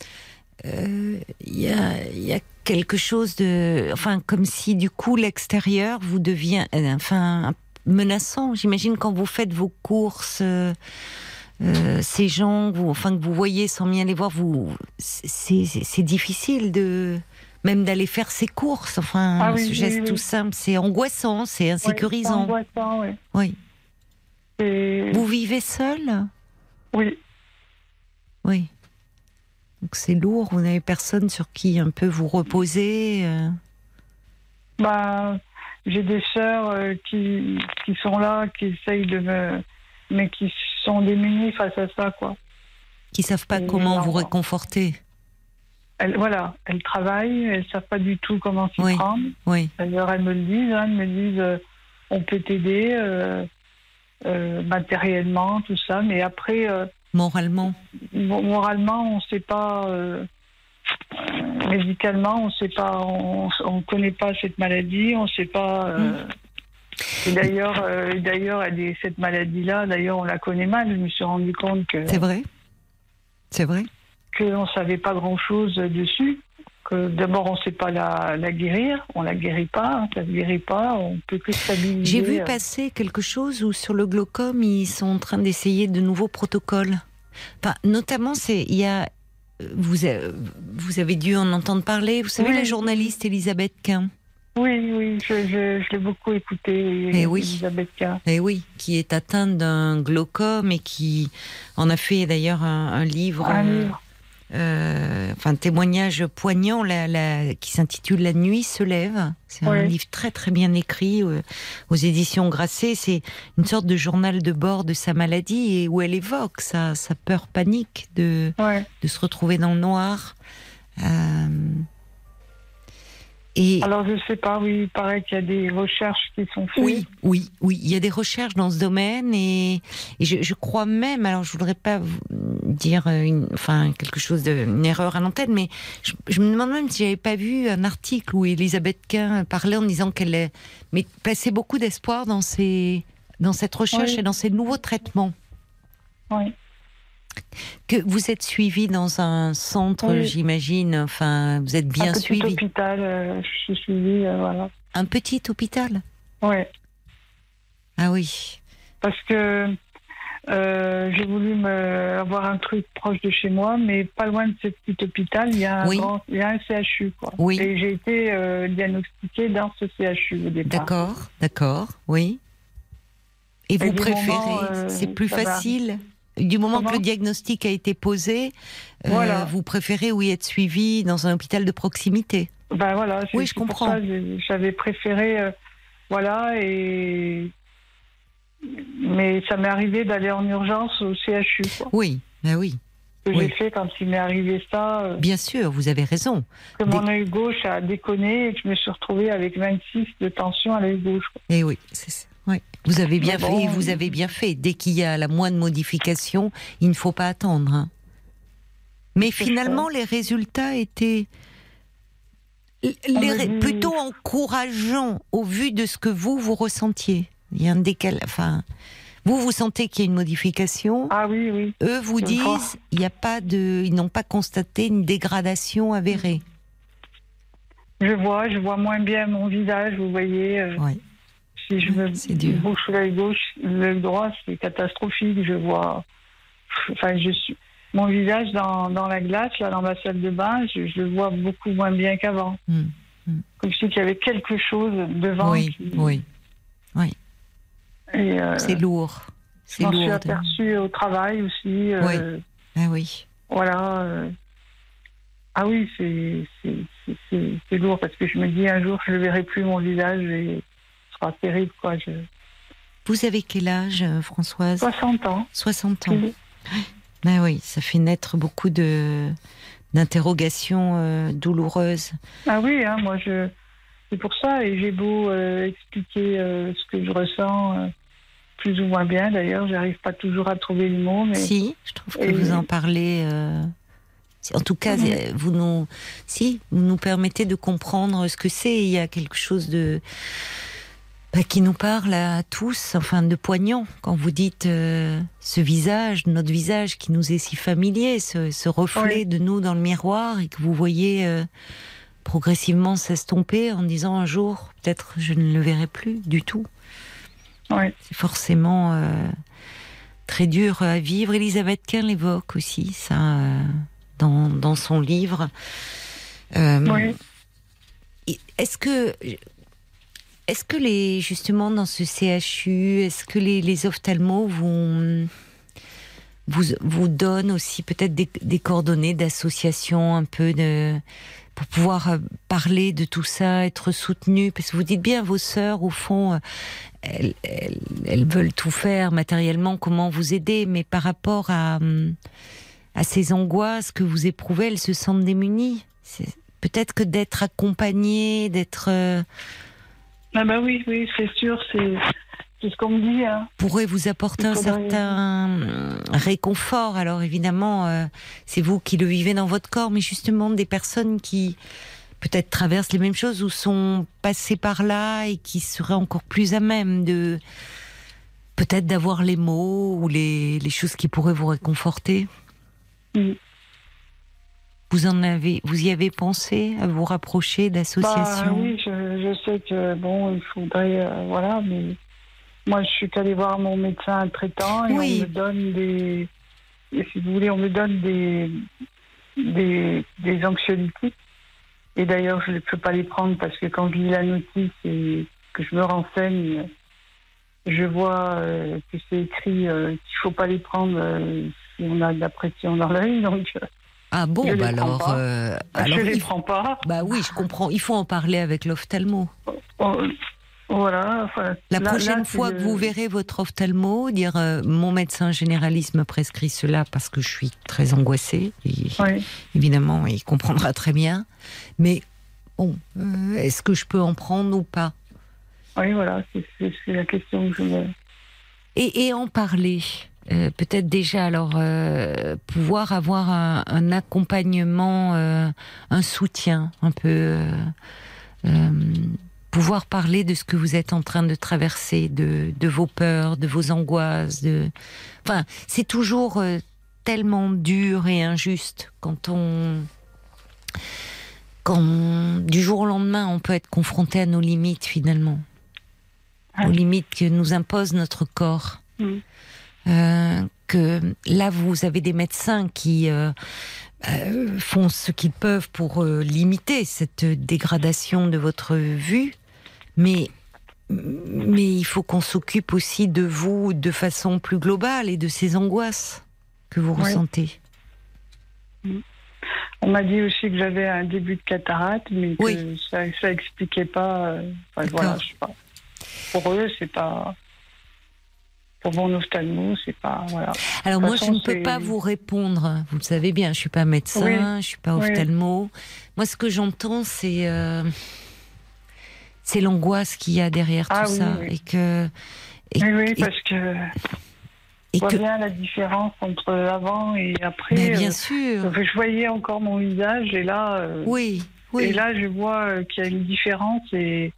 euh, il y, a, il y a quelque chose de, enfin, comme si du coup l'extérieur vous devient, euh, enfin, menaçant. J'imagine quand vous faites vos courses. euh, euh, ces gens, vous, enfin que vous voyez sans bien les voir, vous, c'est difficile de même d'aller faire ses courses. Enfin, Ah oui, ce geste oui. tout simple, c'est angoissant, c'est insécurisant. c'est angoissant, oui. oui. Et- Vous vivez seul? Oui, Oui. Donc c'est lourd, vous n'avez personne sur qui un peu vous reposer. euh. bah, j'ai des sœurs euh, qui, qui sont là, qui essayent de me. mais qui sont démunies face à ça, quoi. qui savent pas comment vous réconforter. Elles, voilà, elles travaillent, elles savent pas du tout comment s'y Oui. prendre. Oui, D'ailleurs, elles me le disent, hein, elles me disent euh, on peut t'aider euh, matériellement, tout ça, mais après, moralement. mo- moralement, on sait pas. euh, euh, médicalement, on sait pas, on, on connaît pas cette maladie, on sait pas. euh, Et d'ailleurs, euh, et d'ailleurs, est- cette maladie-là, d'ailleurs, on la connaît mal. Je me suis rendu compte que C'est vrai? C'est vrai? qu'on savait pas grand-chose dessus. Que d'abord, on sait pas la, la guérir, on la guérit pas, ça se guérit pas, on peut que stabiliser. J'ai vu euh, passer quelque chose où sur le glaucome, ils sont en train d'essayer de nouveaux protocoles. Enfin, notamment, c'est il y a vous, vous avez dû en entendre parler. Vous savez, Oui. la journaliste Elisabeth Quint, Oui, oui, je, je, je l'ai beaucoup écouté. Eh oui. Elisabeth K. eh oui, qui est atteinte d'un glaucome et qui en a fait d'ailleurs un, un livre. Un euh, livre. Euh, enfin témoignage poignant la, la- qui s'intitule La nuit se lève. C'est un livre très très bien écrit euh, aux éditions Grasset. C'est une sorte de journal de bord de sa maladie et où elle évoque sa, sa peur panique de, de se retrouver dans le noir. Euh, et Alors, je sais pas, oui, il paraît qu'il y a des recherches qui sont faites. oui, oui, oui, il y a des recherches dans ce domaine et, et je, je crois même, alors je voudrais pas dire une, enfin quelque chose de, une erreur à l'antenne, mais je, je me demande même si j'avais pas vu un article où Elisabeth Quint parlait en disant qu'elle est- mais plaçait beaucoup d'espoir dans ces, dans cette recherche Oui. et dans ces nouveaux traitements. Oui. Que vous êtes suivi dans un centre, Oui. j'imagine, enfin vous êtes bien un petit suivi, hôpital, euh, je suis suivie, euh, voilà. un petit hôpital? Ouais. Ah oui, Parce que euh, j'ai voulu me, avoir un truc proche de chez moi, mais pas loin de ce petit hôpital, il y a un, Oui. grand, il y a un CHU. Quoi. Oui. Et j'ai été euh, diagnostiquée dans ce CHU au départ. D'accord, d'accord, oui. Et vous préférez, euh, c'est plus va. facile Du moment que le diagnostic a été posé, Voilà. vous préférez, oui, être suivi dans un hôpital de proximité? Ben voilà, Oui, je comprends. J'avais préféré, voilà, et mais ça m'est arrivé d'aller en urgence au CHU. Quoi. Oui, ben oui, que Oui. j'ai fait quand il m'est arrivé ça, euh, bien sûr, vous avez raison. que mon œil gauche a déconné et que je me suis retrouvée avec 26 de tension à l'œil gauche. quoi. Et oui, c'est ça. Oui. Vous avez bien fait, vous avez bien fait. Dès qu'il y a la moindre modification, il ne faut pas attendre. hein. Mais finalement, les résultats étaient plutôt encourageant au vu de ce que vous vous ressentiez. Il y a un décalage. Enfin, vous vous sentez qu'il y a une modification? Ah oui, oui. Eux vous disent il n'y a pas de, ils n'ont pas constaté une dégradation avérée. Je vois, je vois moins bien mon visage. Vous voyez. Euh, oui. Si je me bouche l'œil gauche, l'œil droit, c'est catastrophique. Je vois. Enfin, je suis mon visage dans, dans, la glace, là, dans ma salle de bain, je, le vois beaucoup moins bien qu'avant. Hmm. Hmm. Comme si il y avait quelque chose devant. Oui, oui, oui. Euh, c'est lourd. Je m'en suis aperçue au travail aussi. Euh, oui. Ah oui. Voilà. Euh. ah oui, c'est lourd parce que je me dis un jour je ne verrai plus mon visage et ce sera terrible. Quoi. Je... Vous avez quel âge, Françoise? 60 ans. 60 ans. Ben oui, ça fait naître beaucoup de d'interrogations douloureuses. Ah oui, hein, moi je c'est pour ça et j'ai beau euh, expliquer euh, ce que je ressens plus ou moins bien. D'ailleurs, j'arrive pas toujours à trouver les mots. Mais... Si, je trouve que vous en parlez. En tout cas, vous nous, si, vous nous permettez de comprendre ce que c'est. Il y a quelque chose de bah, qui nous parle à tous, enfin de poignant, quand vous dites euh, ce visage, notre visage qui nous est si familier, ce, reflet de nous dans le miroir et que vous voyez euh, progressivement s'estomper en disant un jour, peut-être je ne le verrai plus du tout. C'est forcément euh, très dur à vivre. Elisabeth Quint l'évoque aussi, ça, dans, dans, son livre. Est-ce que est-ce que les justement dans ce CHU, est-ce que les, les ophtalmos vous, vous, vous donnent aussi peut-être des, coordonnées d'associations un peu de pour pouvoir euh, parler de tout ça, être soutenu? Parce que vous dites bien, vos sœurs, au fond, elles, elles, veulent tout faire matériellement, comment vous aider, mais par rapport à, à ces angoisses que vous éprouvez, elles se sentent démunies. Peut-être que d'être accompagnées, d'être... Euh, ah bah oui, oui, c'est sûr, c'est ce qu'on me dit. Hein. Pourrait vous apporter un certain réconfort. Alors évidemment, euh, c'est vous qui le vivez dans votre corps, mais justement des personnes qui peut-être traversent les mêmes choses ou sont passées par là et qui seraient encore plus à même de peut-être d'avoir les mots ou les, les, choses qui pourraient vous réconforter. Mm. Vous en avez, vous y avez pensé à vous rapprocher d'associations? Bah, Oui, je, sais que bon, il faudrait, euh, voilà, mais moi je suis allée voir mon médecin traitant et on me donne des, si vous voulez, on me donne des des, des anxiolytiques. Et d'ailleurs, je ne peux pas les prendre parce que quand je lis la notice et que je me renseigne, je vois euh, que c'est écrit euh, qu'il ne faut pas les prendre si on a de la pression dans l'œil. (laughs) Donc, ah bon, bah alors, euh, alors. Je les prends pas. Bah oui, je comprends. Il faut en parler avec l'ophtalmo. Voilà. la prochaine fois que vous verrez votre ophtalmo, dire euh, mon médecin généraliste me prescrit cela parce que je suis très angoissée. Évidemment, il comprendra très bien. Mais bon, euh, est-ce que je peux en prendre ou pas? Oui, voilà, c'est la question que je me. Et, et en parler. Euh, peut-être déjà alors euh, pouvoir avoir un, accompagnement, euh, un soutien, un peu pouvoir parler de ce que vous êtes en train de traverser, de, de vos peurs, de vos angoisses. De... Enfin, c'est toujours tellement dur et injuste quand on quand du jour au lendemain on peut être confronté à nos limites finalement, aux limites que nous impose notre corps. Mm. Euh, que là, vous avez des médecins qui euh, euh, font ce qu'ils peuvent pour limiter cette dégradation de votre vue, mais mais il faut qu'on s'occupe aussi de vous de façon plus globale et de ces angoisses que vous ressentez. Mm. On m'a dit aussi que j'avais un début de cataracte, mais que ça, ça expliquait pas. voilà, je sais pas. Pour eux, c'est pas pour mon ophtalmo, c'est pas voilà. Alors moi, je ne peux pas vous répondre. Vous le savsavez bien, je suis pas médecin, je suis pas ophtalmo. Moi, ce que j'entends, c'est euh, c'est l'angoisse qu'il y a derrière ah tout ça et que. oui, oui, parce que. Et voit bien la différence entre avant et après. bien euh, sûr. je voyais encore mon visage et là. Euh, oui. Et là, je vois qu'il y a une différence et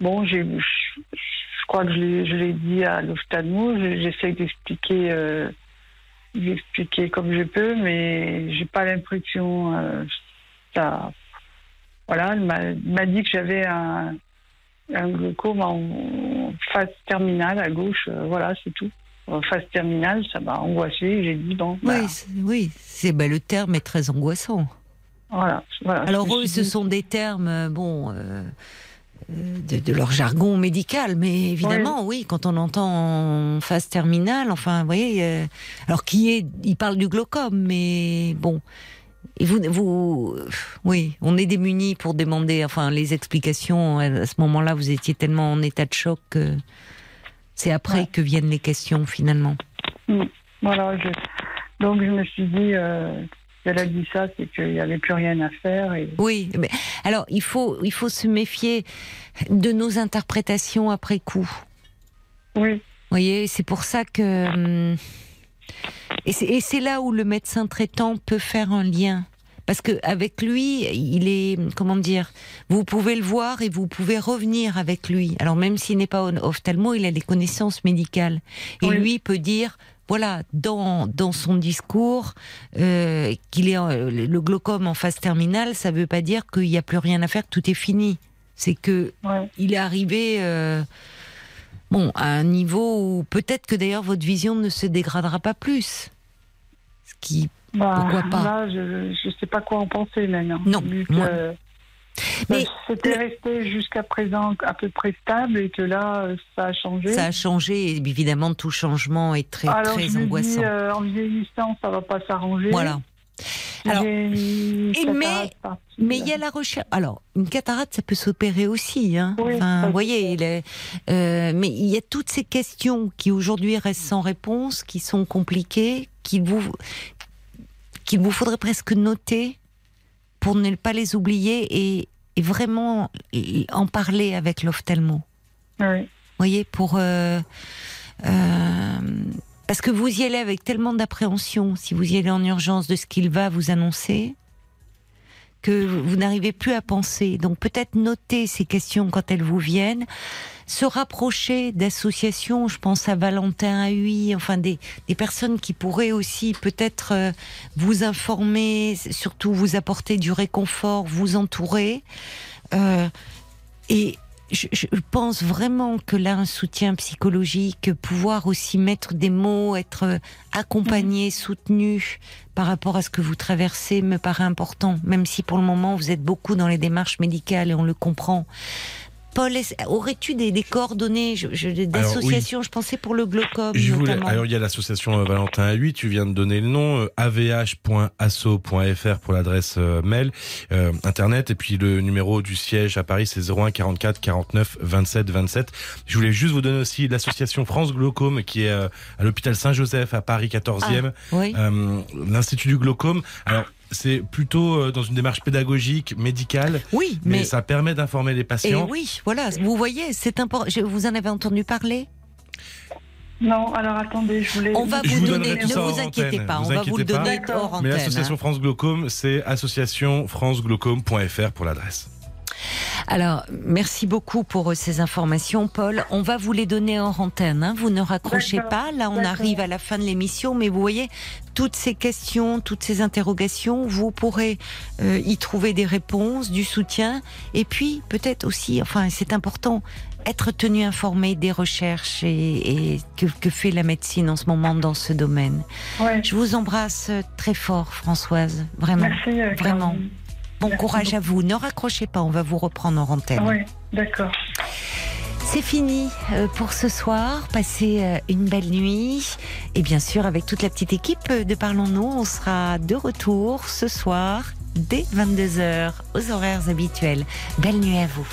bon, j'ai, je, crois que je l'ai dit à l'ophtalmo, j'essaie d'expliquer, euh, d'expliquer comme je peux, mais j'ai pas l'impression euh, ça. Voilà, elle m'a dit que j'avais un, un glaucome en phase terminale à gauche, euh, voilà, c'est tout. En phase terminale, ça m'a angoissé. J'ai dit bon. Oui, oui, c'est bah, le terme est très angoissant. Voilà. voilà Alors eux, ce sont des termes, euh, bon. Euh, de, leur jargon médical, mais évidemment, oui. quand on entend en phase terminale, enfin, vous voyez, alors qui est, il parle du glaucome, mais bon, et vous, vous, oui, on est démunis pour demander, enfin, les explications. À ce moment-là, vous étiez tellement en état de choc que c'est après que viennent les questions finalement. Mm. Voilà. Donc je me suis dit. Euh... Elle a dit ça, c'est qu'il n'y avait plus rien à faire. Oui, mais alors il faut, il faut se méfier de nos interprétations après coup. Oui. Vous voyez, c'est pour ça que. Hum, et c'est là où le médecin traitant peut faire un lien. Parce que avec lui, il est, comment dire, vous pouvez le voir et vous pouvez revenir avec lui. Alors même s'il n'est pas ophtalmo, il a des connaissances médicales. Et lui peut dire, voilà, dans, dans son discours, euh, qu'il est le glaucome en phase terminale, ça ne veut pas dire qu'il n'y a plus rien à faire, que tout est fini. C'est que il est arrivé. Euh, bon, à un niveau où peut-être que d'ailleurs votre vision ne se dégradera pas plus. Ce qui, bah, pourquoi pas Là, je ne sais pas quoi en penser maintenant. Non. Mais c'était resté jusqu'à présent à peu près stable et que là, ça a changé. Ça a changé et évidemment tout changement est très Alors, très je angoissant. Dis, euh, en vieillissant, ça va pas s'arranger. Voilà. Alors, mais mais il y a la recherche. Alors, une cataracte, ça peut s'opérer aussi. Hein. enfin, vous voyez, il est, euh, mais il y a toutes ces questions qui aujourd'hui restent sans réponse, qui sont compliquées, qu'il vous qu'il vous faudrait presque noter pour ne pas les oublier et, vraiment en parler avec l'ophtalmo. Oui. Vous voyez, pour euh, euh, parce que vous y allez avec tellement d'appréhension, si vous y allez en urgence de ce qu'il va vous annoncer, que vous n'arrivez plus à penser. Donc peut-être noter ces questions quand elles vous viennent, se rapprocher d'associations, je pense à Valentin Huy, enfin des, des personnes qui pourraient aussi peut-être euh, vous informer, surtout vous apporter du réconfort, vous entourer. Euh, et je, pense vraiment que là, un soutien psychologique, pouvoir aussi mettre des mots, être accompagné, mm. soutenu par rapport à ce que vous traversez me paraît important, même si pour le moment vous êtes beaucoup dans les démarches médicales et on le comprend. Paul, aurais-tu des, des, coordonnées d'associations Je pensais pour le glaucome. Je voulais, alors il y a l'association euh, Valentin à 8, tu viens de donner le nom, euh, avh.asso.fr pour l'adresse euh, mail, internet, et puis le numéro du siège à Paris c'est 01 44 49 27 27. Je voulais juste vous donner aussi l'association France Glaucome qui est à l'hôpital Saint-Joseph à Paris 14e, ah, l'Institut du glaucome. Alors c'est plutôt euh, dans une démarche pédagogique, médicale. Oui, mais, ça permet d'informer les patients. Et oui, voilà. Vous voyez, c'est important. Vous en avez entendu parler? Non, alors attendez, je voulais. On va vous, donner, ne vous inquiétez pas, on va vous le donner hors antenne. Mais l'association. France Glaucome, c'est associationfranceglaucome.fr pour l'adresse. Alors, merci beaucoup pour euh, ces informations, Paul. On va vous les donner en antenne. Hein. Vous ne raccrochez pas. Là, on arrive à la fin de l'émission, mais vous voyez, toutes ces questions, toutes ces interrogations, vous pourrez euh, y trouver des réponses, du soutien, et puis peut-être aussi, enfin, c'est important, être tenu informé des recherches et, que, fait la médecine en ce moment dans ce domaine. Je vous embrasse très fort, Françoise, vraiment, Merci, euh, vraiment. Bon courage à vous. Ne raccrochez pas, on va vous reprendre en antenne. Oui, d'accord. C'est fini euh, pour ce soir. Passez euh, une belle nuit. Et bien sûr, avec toute la petite équipe de Parlons-nous, on sera de retour ce soir dès 22h aux horaires habituels. Belle nuit à vous.